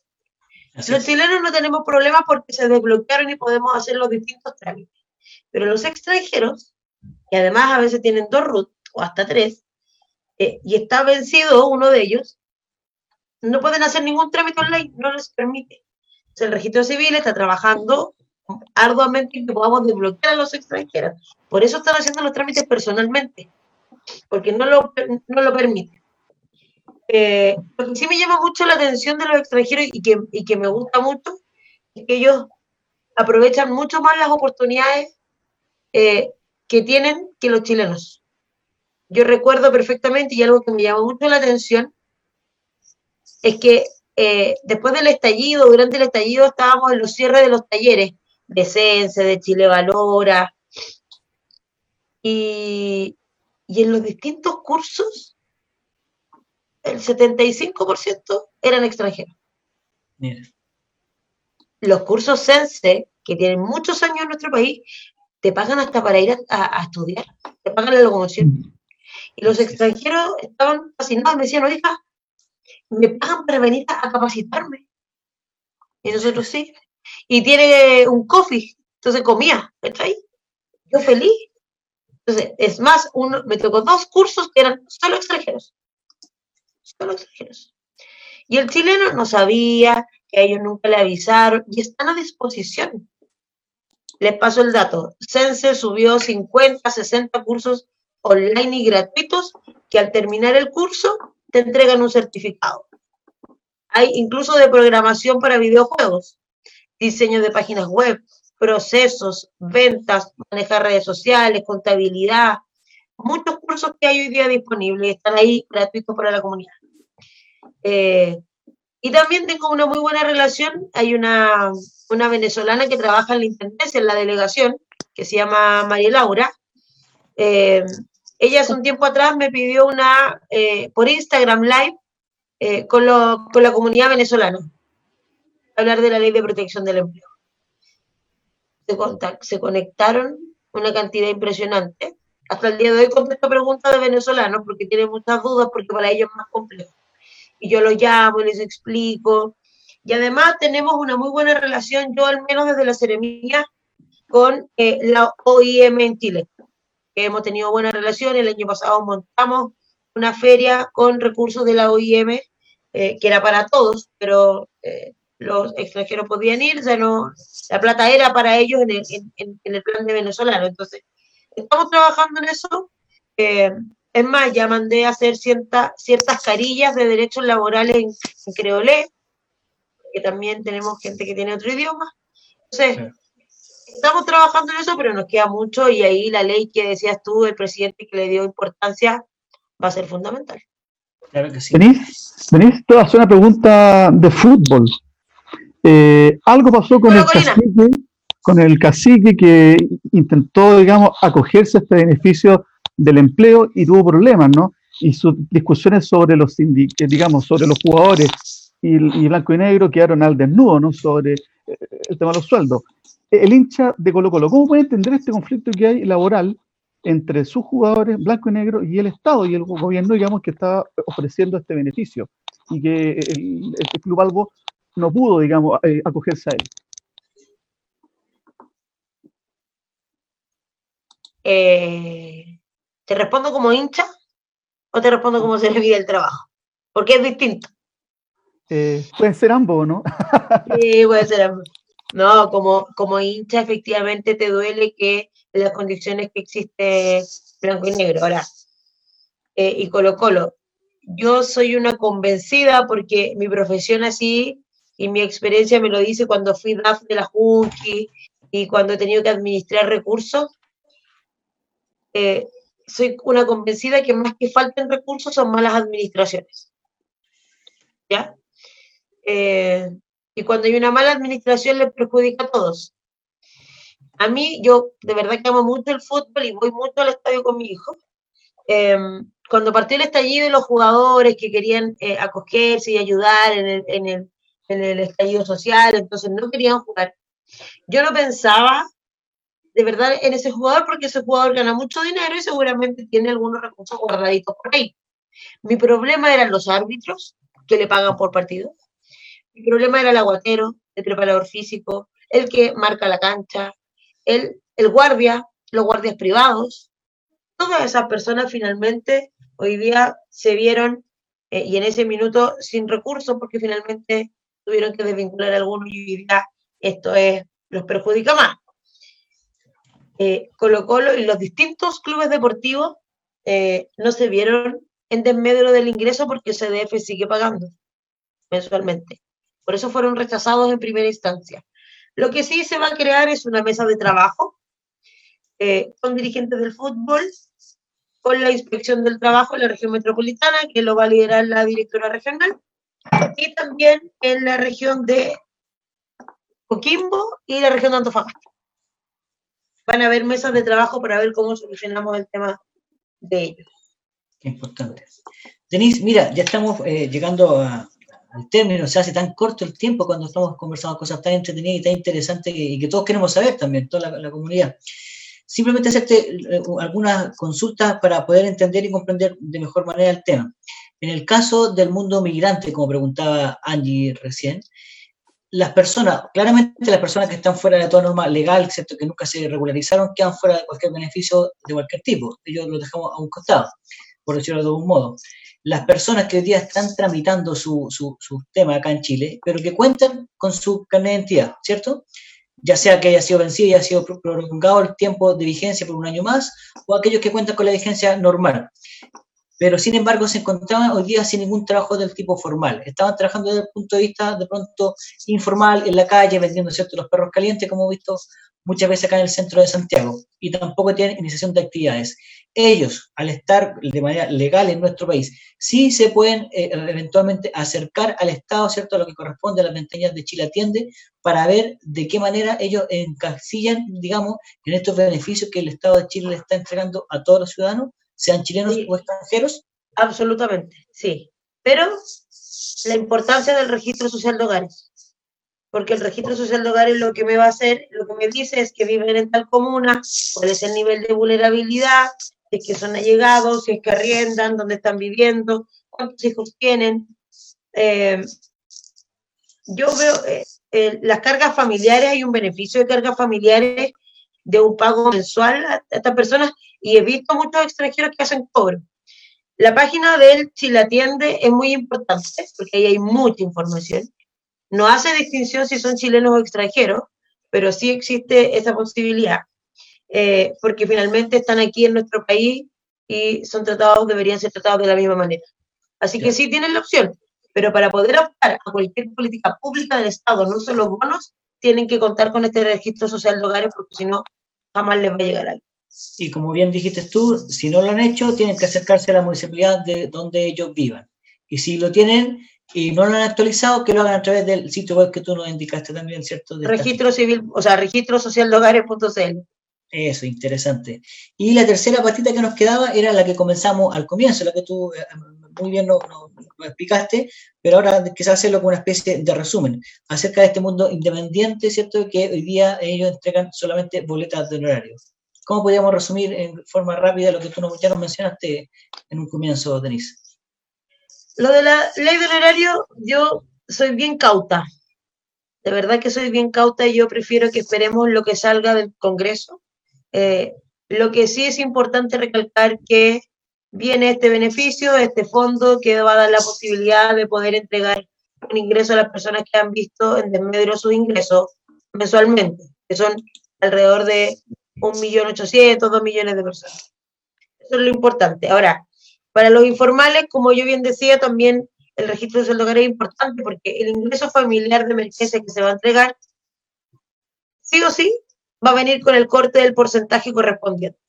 los chilenos no tenemos problemas porque se desbloquearon y podemos hacer los distintos trámites. Pero los extranjeros, que además a veces tienen dos RUT o hasta tres, eh, y está vencido uno de ellos, no pueden hacer ningún trámite online, no les permite. el registro civil está trabajando arduamente en que podamos desbloquear a los extranjeros. Por eso están haciendo los trámites personalmente, porque no lo, no lo permite. Eh, que sí me llama mucho la atención de los extranjeros y que, y que me gusta mucho es que ellos aprovechan mucho más las oportunidades eh, que tienen que los chilenos. Yo recuerdo perfectamente y algo que me llama mucho la atención es que eh, después del estallido, durante el estallido, estábamos en los cierres de los talleres de Sense, de Chile Valora, y, y en los distintos cursos, el 75% eran extranjeros. Los cursos Sense, que tienen muchos años en nuestro país, te pagan hasta para ir a, estudiar, te pagan la locomoción. Mm. Y los extranjeros estaban fascinados, me decían, oiga, me pagan para venir a, capacitarme. Y nosotros sí. Y tiene un coffee, entonces comía, ¿está ahí? Yo feliz. Entonces, es más, uno, me tocó dos cursos que eran solo extranjeros. Solo extranjeros. Y el chileno no sabía, que a ellos nunca le avisaron, y están a disposición. Les paso el dato. Sense subió 50, 60 cursos online y gratuitos que al terminar el curso te entregan un certificado. Hay incluso de programación para videojuegos, diseño de páginas web, procesos, ventas, manejar redes sociales, contabilidad, muchos cursos que hay hoy día disponibles, están ahí gratuitos para la comunidad. Eh, y también tengo una muy buena relación, hay una una venezolana que trabaja en la intendencia, en la delegación, que se llama María Laura. Eh, ella hace un tiempo atrás me pidió una, eh, por Instagram Live, con, con, la comunidad venezolana, hablar de la ley de protección del empleo. Se, conectaron una cantidad impresionante. Hasta el día de hoy contesto preguntas de venezolanos porque tienen muchas dudas, porque para ellos es más complejo. Y yo los llamo y les explico y además tenemos una muy buena relación, yo al menos desde la Ceremía, con eh, la OIM en Chile. hemos tenido buena relación. El año pasado montamos una feria con recursos de la OIM, eh, que era para todos, pero eh, los extranjeros podían ir, ya no, la plata era para ellos en el, en, el plan de venezolano. Entonces, estamos trabajando en eso. es más, ya mandé a hacer cierta, ciertas carillas de derechos laborales en, en creolé, que también tenemos gente que tiene otro idioma. Entonces, estamos trabajando en eso, pero nos queda mucho y ahí la ley que decías tú, el presidente que le dio importancia, va a ser fundamental. Claro que sí. Venís, venís a hacer una pregunta de fútbol. Eh, algo pasó con el, cacique, con el cacique que intentó, digamos, acogerse a este beneficio del empleo y tuvo problemas, ¿no? Y sus discusiones sobre los, digamos, sobre los jugadores y, blanco y negro quedaron al desnudo ¿no? sobre eh, el tema de los sueldos. El hincha de Colo Colo, ¿cómo puede entender este conflicto que hay laboral entre sus jugadores, blanco y negro, y el Estado y el gobierno, digamos, que está ofreciendo este beneficio y que el, Club Albo no pudo, digamos, eh, acogerse a él? Eh, ¿Te respondo como hincha o te respondo como se le vive el trabajo? Porque es distinto. Eh, pueden ser ambos, ¿no? [LAUGHS] sí, puede ser ambos. No, como, como hincha efectivamente te duele que las condiciones que existe blanco y negro. Ahora, eh, y Colo Colo, yo soy una convencida porque mi profesión así y mi experiencia me lo dice cuando fui DAF de la Junki y cuando he tenido que administrar recursos. Eh, soy una convencida que más que falten recursos son malas administraciones. ¿Ya? Eh, y cuando hay una mala administración le perjudica a todos. A mí, yo de verdad que amo mucho el fútbol y voy mucho al estadio con mi hijo. Em, cuando partió el estallido, los jugadores que querían eh, acogerse y ayudar en el, en, el, en el estallido social, entonces no querían jugar. Yo no pensaba de verdad en ese jugador porque ese jugador gana mucho dinero y seguramente tiene algunos recursos guardaditos por ahí. Mi problema eran los árbitros que le pagan por partido. Mi problema era el aguatero, el preparador físico, el que marca la cancha, el, el guardia, los guardias privados. Todas esas personas finalmente hoy día se vieron eh, y en ese minuto sin recursos porque finalmente tuvieron que desvincular algunos y hoy esto es, los perjudica más. Eh, los distintos clubes deportivos eh, no se vieron en desmedro del ingreso porque CDF sigue pagando mensualmente. Por eso fueron rechazados en primera instancia. Lo que sí se va a crear es una mesa de trabajo eh, con dirigentes del fútbol, con la inspección del trabajo en la región metropolitana, que lo va a liderar la directora regional, y también en la región de Coquimbo y la región de Antofagasta. Van a haber mesas de trabajo para ver cómo solucionamos el tema de ellos. Qué importante. Denise, mira, ya estamos eh, llegando al término, se hace tan corto el tiempo cuando estamos conversando cosas tan entretenidas y tan interesantes y que todos queremos saber también, toda la, comunidad. Simplemente hacerte eh, algunas consultas para poder entender y comprender de mejor manera el tema. En el caso del mundo migrante, como preguntaba Angie recién, las personas, claramente las personas que están fuera de toda norma legal, excepto que nunca se regularizaron, quedan fuera de cualquier beneficio de cualquier tipo. Ellos lo dejamos a un costado, por decirlo de algún modo. Las personas que hoy día están tramitando su, su, tema acá en Chile, pero que cuentan con su carnet de identidad, ¿cierto? Ya sea que haya sido vencido y haya sido prolongado el tiempo de vigencia por un año más, o aquellos que cuentan con la vigencia normal pero sin embargo se encontraban hoy día sin ningún trabajo del tipo formal. Estaban trabajando desde el punto de vista de pronto informal, en la calle, vendiendo ¿cierto? los perros calientes, como hemos visto muchas veces acá en el centro de Santiago, y tampoco tienen iniciación de actividades. Ellos, al estar de manera legal en nuestro país, sí se pueden eh, eventualmente acercar al Estado, ¿cierto?, a lo que corresponde a las ventanillas de Chile Atiende, para ver de qué manera ellos encasillan, digamos, en estos beneficios que el Estado de Chile le está entregando a todos los ciudadanos, sean chilenos o extranjeros? Absolutamente, sí. Pero la importancia del registro social de hogares, porque el registro social de hogares lo que me va a hacer, lo que me dice es que viven en tal comuna, cuál es el nivel de vulnerabilidad, si es que son allegados, si es que arriendan, dónde están viviendo, cuántos hijos tienen. Eh, yo veo eh, las cargas familiares, hay un beneficio de cargas familiares de un pago mensual a estas personas y he visto muchos extranjeros que hacen cobro. La página de él, si la atiende, es muy importante porque ahí hay mucha información. No hace distinción si son chilenos o extranjeros, pero sí existe esa posibilidad, eh, porque finalmente están aquí en nuestro país y son tratados, deberían ser tratados de la misma manera. Así que sí tienen la opción, pero para poder optar a cualquier política pública del Estado, no solo bonos, tienen que contar con este registro social de hogares porque si no, jamás les va a llegar algo. Y como bien dijiste tú, si no lo han hecho, tienen que acercarse a la municipalidad de donde ellos vivan. Y si lo tienen y no lo han actualizado, que lo hagan a través del sitio web que tú nos indicaste también, ¿cierto? registro civil, o sea, registro social de hogares.cl. Eso, interesante. Y la tercera patita que nos quedaba era la que comenzamos al comienzo, la que tú eh, muy bien nos explicaste, pero ahora quizás hacerlo con una especie de resumen acerca de este mundo independiente, ¿cierto? Que hoy día ellos entregan solamente boletas de honorario. ¿Cómo podríamos resumir en forma rápida lo que tú nos, ya nos mencionaste en un comienzo, Denise? Lo de la ley de honorario, yo soy bien cauta. De verdad que soy bien cauta y yo prefiero que esperemos lo que salga del Congreso. Eh, lo que sí es importante recalcar que viene este beneficio, este fondo que va a dar la posibilidad de poder entregar un ingreso a las personas que han visto en desmedro sus ingresos mensualmente, que son alrededor de un millón ochocientos, dos millones de personas. Eso es lo importante. Ahora, para los informales, como yo bien decía, también el registro de sueldo es importante porque el ingreso familiar de emergencia que se va a entregar, sí o sí, va a venir con el corte del porcentaje correspondiente.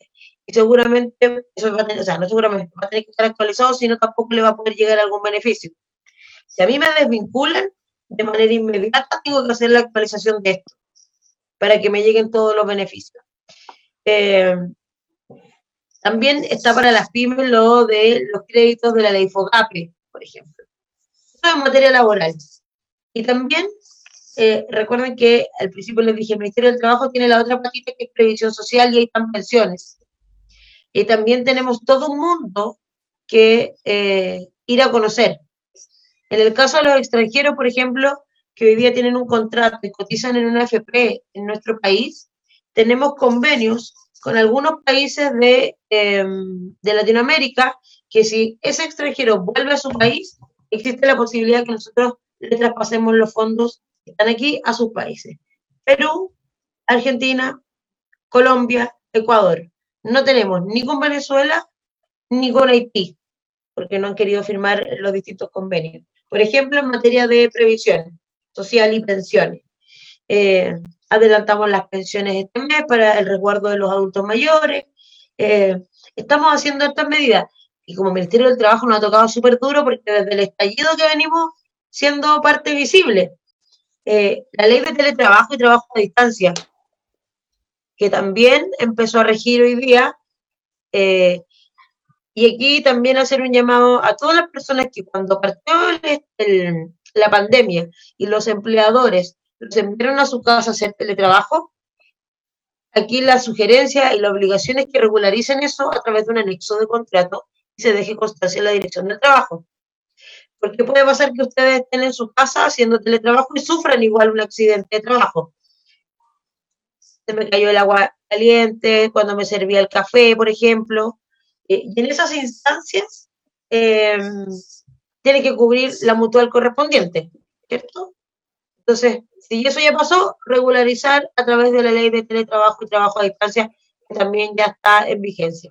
Y seguramente, eso va a tener, o sea, no seguramente, va a tener que estar actualizado, sino tampoco le va a poder llegar algún beneficio. Si a mí me desvinculan, de manera inmediata tengo que hacer la actualización de esto para que me lleguen todos los beneficios. Eh, también está para las pymes lo de los créditos de la ley FOGAPE, por ejemplo. Eso en materia laboral. Y también eh, recuerden que al principio les dije, el Ministerio del Trabajo tiene la otra patita que es previsión social y ahí están pensiones. Y también tenemos todo un mundo que eh, ir a conocer. En el caso de los extranjeros, por ejemplo, que hoy día tienen un contrato y cotizan en una FP en nuestro país, tenemos convenios con algunos países de, em, de Latinoamérica que si ese extranjero vuelve a su país, existe la posibilidad que nosotros le traspasemos los fondos que están aquí a sus países. Perú, Argentina, Colombia, Ecuador. No tenemos ni con Venezuela ni con Haití, porque no han querido firmar los distintos convenios. Por ejemplo, en materia de previsión social y pensiones. Eh, adelantamos las pensiones este mes para el resguardo de los adultos mayores. Eh, estamos haciendo estas medidas y como Ministerio del Trabajo nos ha tocado súper duro porque desde el estallido que venimos siendo parte visible. Eh, la ley de teletrabajo y trabajo a distancia, que también empezó a regir hoy día. Eh, y aquí también hacer un llamado a todas las personas que cuando partió la pandemia y los empleadores los enviaron a su casa a hacer teletrabajo, aquí la sugerencia y la obligación es que regularicen eso a través de un anexo de contrato y se deje constancia en la dirección del trabajo. Porque puede pasar que ustedes estén en su casa haciendo teletrabajo y sufran igual un accidente de trabajo. Se me cayó el agua caliente cuando me servía el café, por ejemplo. Eh, y en esas instancias eh, tiene que cubrir la mutual correspondiente, ¿cierto? Entonces, si eso ya pasó, regularizar a través de la ley de teletrabajo y trabajo a distancia, que también ya está en vigencia.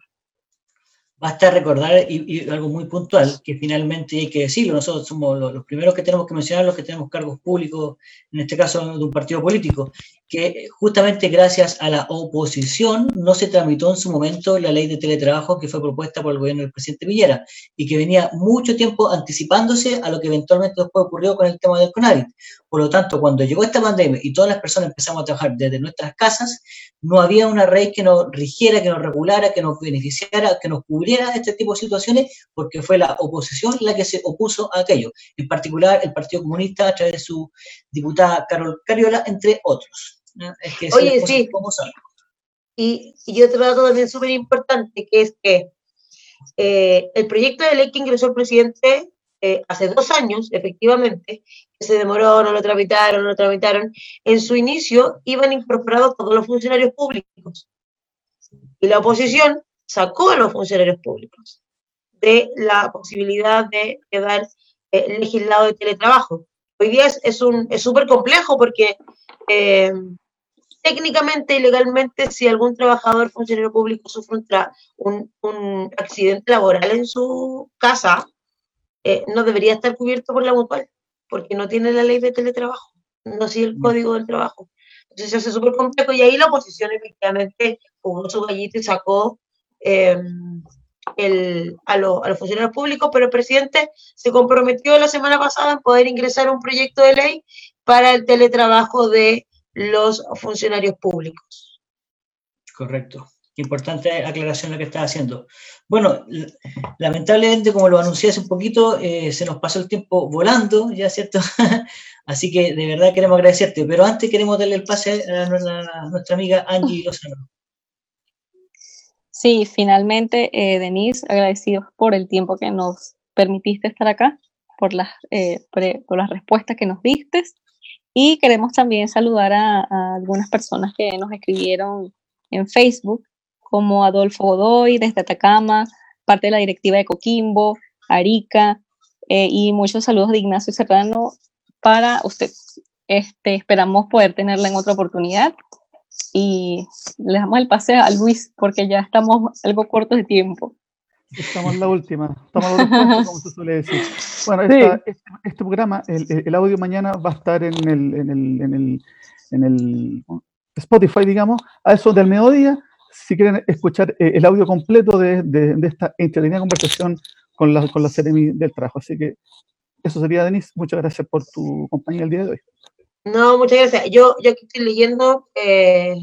Basta recordar, y, algo muy puntual, que finalmente hay que decirlo, nosotros somos los, primeros que tenemos que mencionar, los que tenemos cargos públicos, en este caso de un partido político, que justamente gracias a la oposición no se tramitó en su momento la ley de teletrabajo que fue propuesta por el gobierno del presidente Villera y que venía mucho tiempo anticipándose a lo que eventualmente después ocurrió con el tema del CONAVIT. Por lo tanto, cuando llegó esta pandemia y todas las personas empezamos a trabajar desde nuestras casas, no había una ley que nos rigiera, que nos regulara, que nos beneficiara, que nos cubriera este tipo de situaciones, porque fue la oposición la que se opuso a aquello. En particular, el Partido Comunista a través de su diputada Carol Cariola, entre otros. Oye, sí. Y, y otro dato también súper importante, que es que eh, el proyecto de ley que ingresó el presidente eh, hace dos años, efectivamente, que se demoró, no lo tramitaron, no lo tramitaron, en su inicio iban incorporados todos los funcionarios públicos. Y la oposición sacó a los funcionarios públicos de la posibilidad de quedar eh, legislado de teletrabajo. Hoy día es súper complejo porque eh, técnicamente y legalmente, si algún trabajador funcionario público sufre un, un accidente laboral en su casa, eh, no debería estar cubierto por la mutual, porque no tiene la ley de teletrabajo, no sigue el mm. código del trabajo. Entonces se hace súper complejo y ahí la oposición efectivamente jugó su gallito y sacó em, el, a, a, los funcionarios públicos, pero el presidente se comprometió la semana pasada en poder ingresar un proyecto de ley para el teletrabajo de los funcionarios públicos. Correcto. Importante aclaración la que estás haciendo. Bueno, lamentablemente, como lo anuncié hace un poquito, eh, se nos pasó el tiempo volando, ¿ya cierto? [LAUGHS] Así que de verdad queremos agradecerte, pero antes queremos darle el pase a nuestra, amiga Angie Lozano. Sí, finalmente, eh, Denise, agradecidos por el tiempo que nos permitiste estar acá, por las, eh, por, las respuestas que nos diste. Y queremos también saludar a algunas personas que nos escribieron en Facebook como Adolfo Godoy desde Atacama, parte de la directiva de Coquimbo, Arica, eh, y muchos saludos de Ignacio Serrano para usted. Este, esperamos poder tenerla en otra oportunidad y le damos el pase a Luis porque ya estamos algo cortos de tiempo. Estamos en la última, estamos en la como se suele decir. Bueno, este, este, programa, el, el, audio mañana va a estar en el, en el, en el, en el Spotify, digamos, a eso del mediodía si quieren escuchar eh, el audio completo de, esta entretenida conversación con la, con la del trabajo. Así que eso sería, Denise. Muchas gracias por tu compañía el día de hoy. No, muchas gracias. Yo, yo aquí estoy leyendo eh,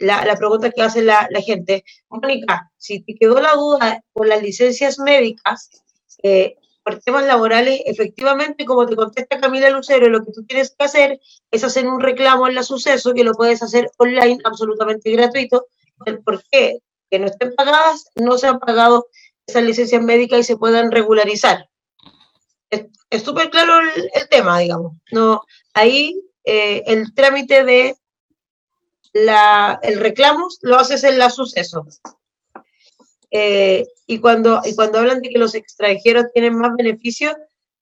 la, pregunta que hace la, gente. Mónica, si te quedó la duda por las licencias médicas, eh, por temas laborales, efectivamente, como te contesta Camila Lucero, lo que tú tienes que hacer es hacer un reclamo en la suceso, que lo puedes hacer online, absolutamente gratuito. ¿Por qué? Que no estén pagadas, no se han pagado esas licencias médicas y se puedan regularizar. Es súper claro el, tema, digamos. No, ahí eh, el trámite de la, el reclamo lo haces en la suceso. Eh, y, cuando, y cuando hablan de que los extranjeros tienen más beneficios,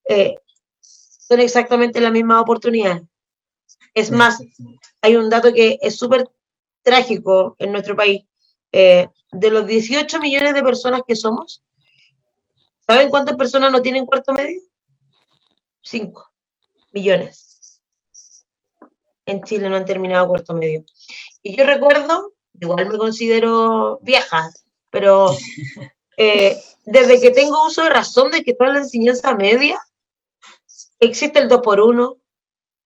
eh, son exactamente la misma oportunidad. Es más, hay un dato que es súper trágico en nuestro país. Eh, de los 18 millones de personas que somos, ¿saben cuántas personas no tienen cuarto medio? 5 millones. En Chile no han terminado cuarto medio. Y yo recuerdo, igual me considero vieja, pero [LAUGHS] eh, desde que tengo uso de razón de que toda la enseñanza media existe el 2 por 1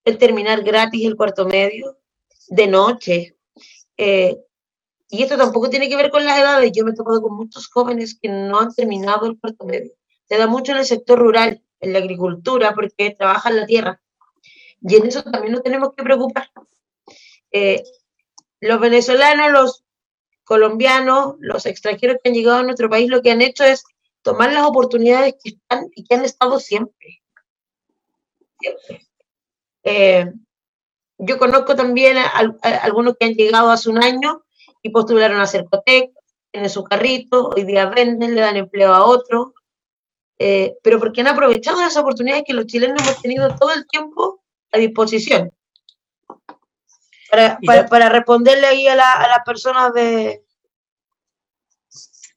el terminar gratis el cuarto medio, de noche. Eh, y esto tampoco tiene que ver con las edades. Yo me he topado con muchos jóvenes que no han terminado el cuarto medio. Se da mucho en el sector rural, en la agricultura, porque trabajan la tierra. Y en eso también nos tenemos que preocupar. Eh, los venezolanos, los colombianos, los extranjeros que han llegado a nuestro país, lo que han hecho es tomar las oportunidades que están y que han estado siempre. Eh, yo conozco también a, algunos que han llegado hace un año y postularon a Cercotec, tienen su carrito, hoy día venden, le dan empleo a otro, eh, pero porque han aprovechado las oportunidades que los chilenos hemos tenido todo el tiempo a disposición. Para, responderle ahí a, las personas de...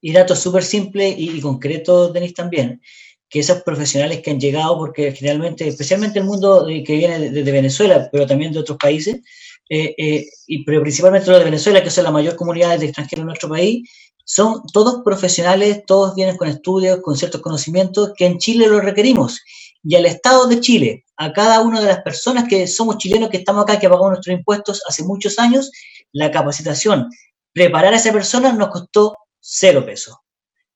Y datos súper simples y, concretos, Denis, también, que esos profesionales que han llegado, porque generalmente, especialmente el mundo que viene desde Venezuela, pero también de otros países, eh, eh, y, pero principalmente los de Venezuela, que son la mayor comunidad de extranjeros en nuestro país, son todos profesionales, todos vienen con estudios, con ciertos conocimientos que en Chile los requerimos y al Estado de Chile, a cada una de las personas que somos chilenos, que estamos acá, que pagamos nuestros impuestos hace muchos años, la capacitación, preparar a esa persona nos costó cero pesos.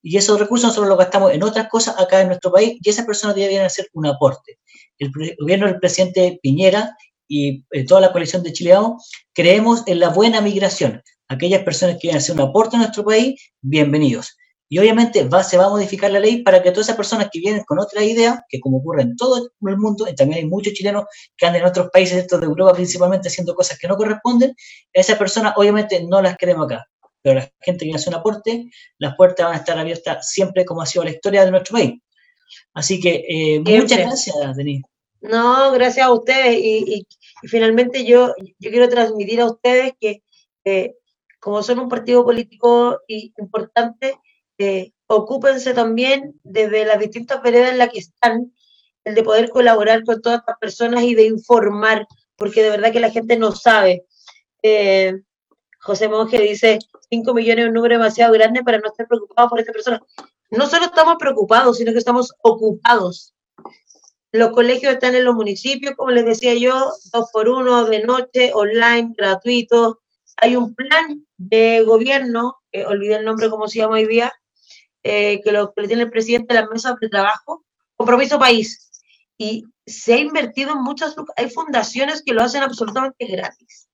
Y esos recursos nosotros los gastamos en otras cosas acá en nuestro país y esas personas deberían hacer un aporte. El gobierno del presidente Piñera y eh, toda la coalición de Chileamos creemos en la buena migración. Aquellas personas que quieran hacer un aporte a nuestro país, bienvenidos. Y obviamente va, se va a modificar la ley para que todas esas personas que vienen con otra idea, que como ocurre en todo el mundo, y también hay muchos chilenos que andan en otros países, estos de Europa principalmente, haciendo cosas que no corresponden, esas personas obviamente no las queremos acá. Pero la gente que hace un aporte, las puertas van a estar abiertas siempre como ha sido la historia de nuestro país. Así que eh, muchas gracias, Denise. No, gracias a ustedes. Y, finalmente yo, yo quiero transmitir a ustedes que eh, como son un partido político importante, eh, ocúpense también desde las distintas veredas en las que están, el de poder colaborar con todas estas personas y de informar, porque de verdad que la gente no sabe. Eh, José Monge dice, 5 millones es un número demasiado grande para no estar preocupados por esta persona. No solo estamos preocupados, sino que estamos ocupados. Los colegios están en los municipios, como les decía yo, dos por uno, de noche, online, gratuito. Hay un plan de gobierno, olvidé el nombre, cómo se llama hoy día, eh, que lo que tiene el presidente de la mesa de trabajo, compromiso país. Y se ha invertido en muchas, hay fundaciones que lo hacen absolutamente gratis.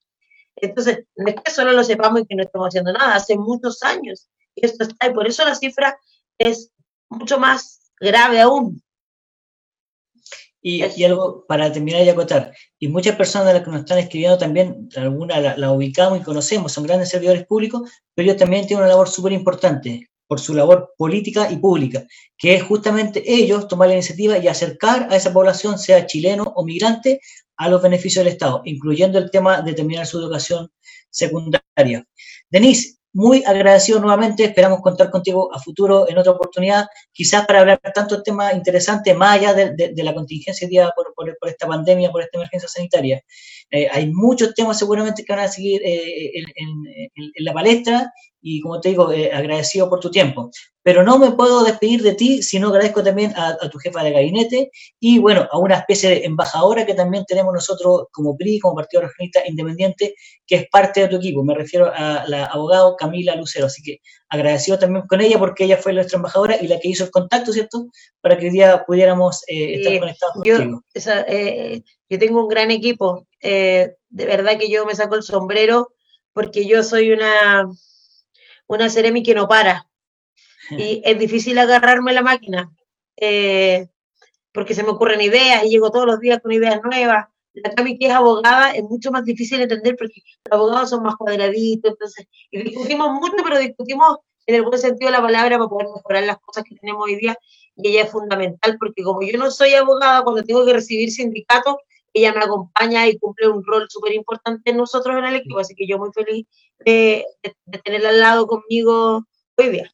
Entonces, no es que solo lo sepamos y que no estamos haciendo nada, hace muchos años esto está, y por eso la cifra es mucho más grave aún. Y, y, algo para terminar y acotar, y muchas personas de las que nos están escribiendo también, algunas la, la, ubicamos y conocemos, son grandes servidores públicos, pero ellos también tienen una labor súper importante, por su labor política y pública, que es justamente ellos tomar la iniciativa y acercar a esa población, sea chileno o migrante, a los beneficios del Estado, incluyendo el tema de terminar su educación secundaria. Denise, muy agradecido nuevamente, esperamos contar contigo a futuro en otra oportunidad, quizás para hablar tanto temas interesantes más allá de, la contingencia día por, por, esta pandemia, por esta emergencia sanitaria. Eh, hay muchos temas seguramente que van a seguir eh, en, en, la palestra y como te digo, eh, agradecido por tu tiempo. Pero no me puedo despedir de ti, sino agradezco también a, tu jefa de gabinete y bueno, a una especie de embajadora que también tenemos nosotros como PRI, como Partido Regionalista Independiente, que es parte de tu equipo. Me refiero a la abogada Camila Lucero. Así que agradecido también con ella porque ella fue nuestra embajadora y la que hizo el contacto, ¿cierto? Para que hoy día pudiéramos eh, estar conectados yo, contigo. Eh, yo tengo un gran equipo. de verdad que yo me saco el sombrero porque yo soy una, una Ceremi que no para. [LAUGHS] Y es difícil agarrarme la máquina, eh, porque se me ocurren ideas y llego todos los días con ideas nuevas. La Cami que es abogada es mucho más difícil de entender porque los abogados son más cuadraditos, entonces, y discutimos mucho, pero discutimos en el buen sentido de la palabra para poder mejorar las cosas que tenemos hoy día y ella es fundamental porque como yo no soy abogada, cuando tengo que recibir sindicatos, ella me acompaña y cumple un rol súper importante en nosotros en el equipo, así que yo muy feliz de, tenerla al lado conmigo hoy día.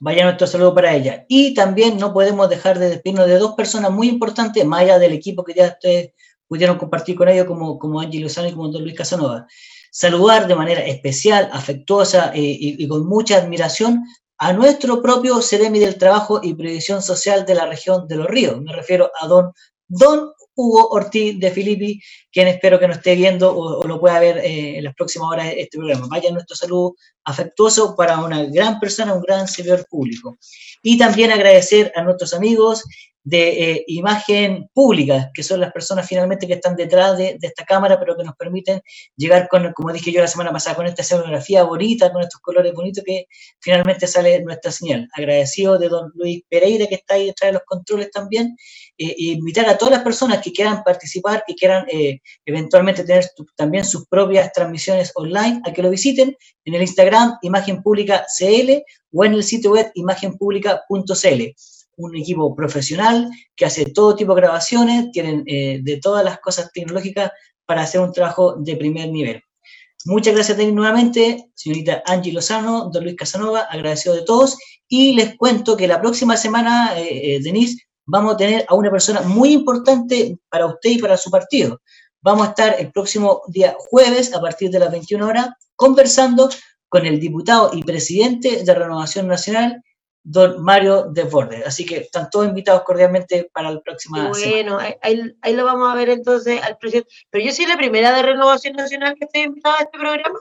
Vaya nuestro saludo para ella. Y también no podemos dejar de despedirnos de dos personas muy importantes, más allá del equipo que ya ustedes pudieron compartir con ellos, como, como Angie Lozano y como Don Luis Casanova. Saludar de manera especial, afectuosa eh, y, con mucha admiración a nuestro propio Ceremi del Trabajo y Previsión Social de la región de los ríos. Me refiero a don, don Hugo Ortiz de Filippi, quien espero que nos esté viendo o, lo pueda ver eh, en las próximas horas de este programa. Vaya nuestro saludo afectuoso para una gran persona, un gran servidor público. Y también agradecer a nuestros amigos de eh, imagen pública, que son las personas finalmente que están detrás de, esta cámara, pero que nos permiten llegar con, como dije yo la semana pasada, con esta escenografía bonita, con estos colores bonitos que finalmente sale nuestra señal. Agradecido de don Luis Pereira, que está ahí detrás de los controles también, eh, invitar a todas las personas que quieran participar, que quieran eh, eventualmente tener también sus propias transmisiones online, a que lo visiten en el Instagram Imagen Pública CL o en el sitio web imagenpublica.cl un equipo profesional que hace todo tipo de grabaciones, tienen eh, de todas las cosas tecnológicas para hacer un trabajo de primer nivel. Muchas gracias nuevamente, señorita Angie Lozano, don Luis Casanova, agradecido de todos. Y les cuento que la próxima semana, eh, eh, Denise, vamos a tener a una persona muy importante para usted y para su partido. Vamos a estar el próximo día jueves, a partir de las 21 horas, conversando con el diputado y presidente de Renovación Nacional, don Mario Desbordes. Así que están todos invitados cordialmente para la próxima Bueno, ahí, lo vamos a ver entonces al presidente. Pero yo soy la primera de Renovación Nacional que estoy invitada a este programa.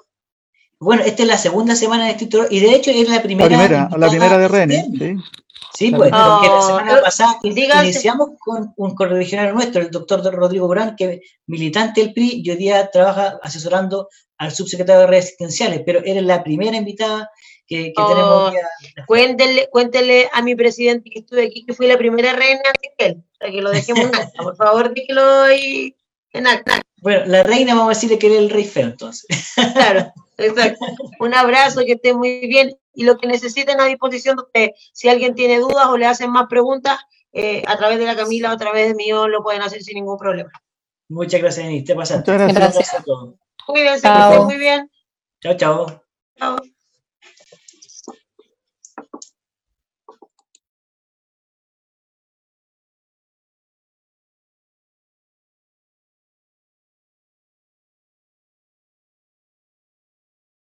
Bueno, esta es la segunda semana de escritor y de hecho es la primera. La primera, la primera de René, sí. Sí, pues, porque la semana pasada iniciamos con un correligionario nuestro, el doctor Rodrigo Brán, que es militante del PRI y hoy día trabaja asesorando al subsecretario de redes asistenciales, pero eres la primera invitada que, tenemos. Oh, cuéntele, cuéntele a mi presidente que estuve aquí, que fui la primera reina antes que él, para que lo dejemos en acta. Por favor, dígelo ahí en acta. Bueno, la reina vamos a decirle que era el rey feo, entonces. Claro, [LAUGHS] exacto. Un abrazo, que esté muy bien. Y lo que necesiten a disposición de usted, si alguien tiene dudas o le hacen más preguntas, eh, a través de la Camila o a través de mío lo pueden hacer sin ningún problema. Muchas gracias, Denis. Te pasaste. Muchas gracias. gracias a todos. Cuídense, que estén muy bien. Chao, chao. Chao.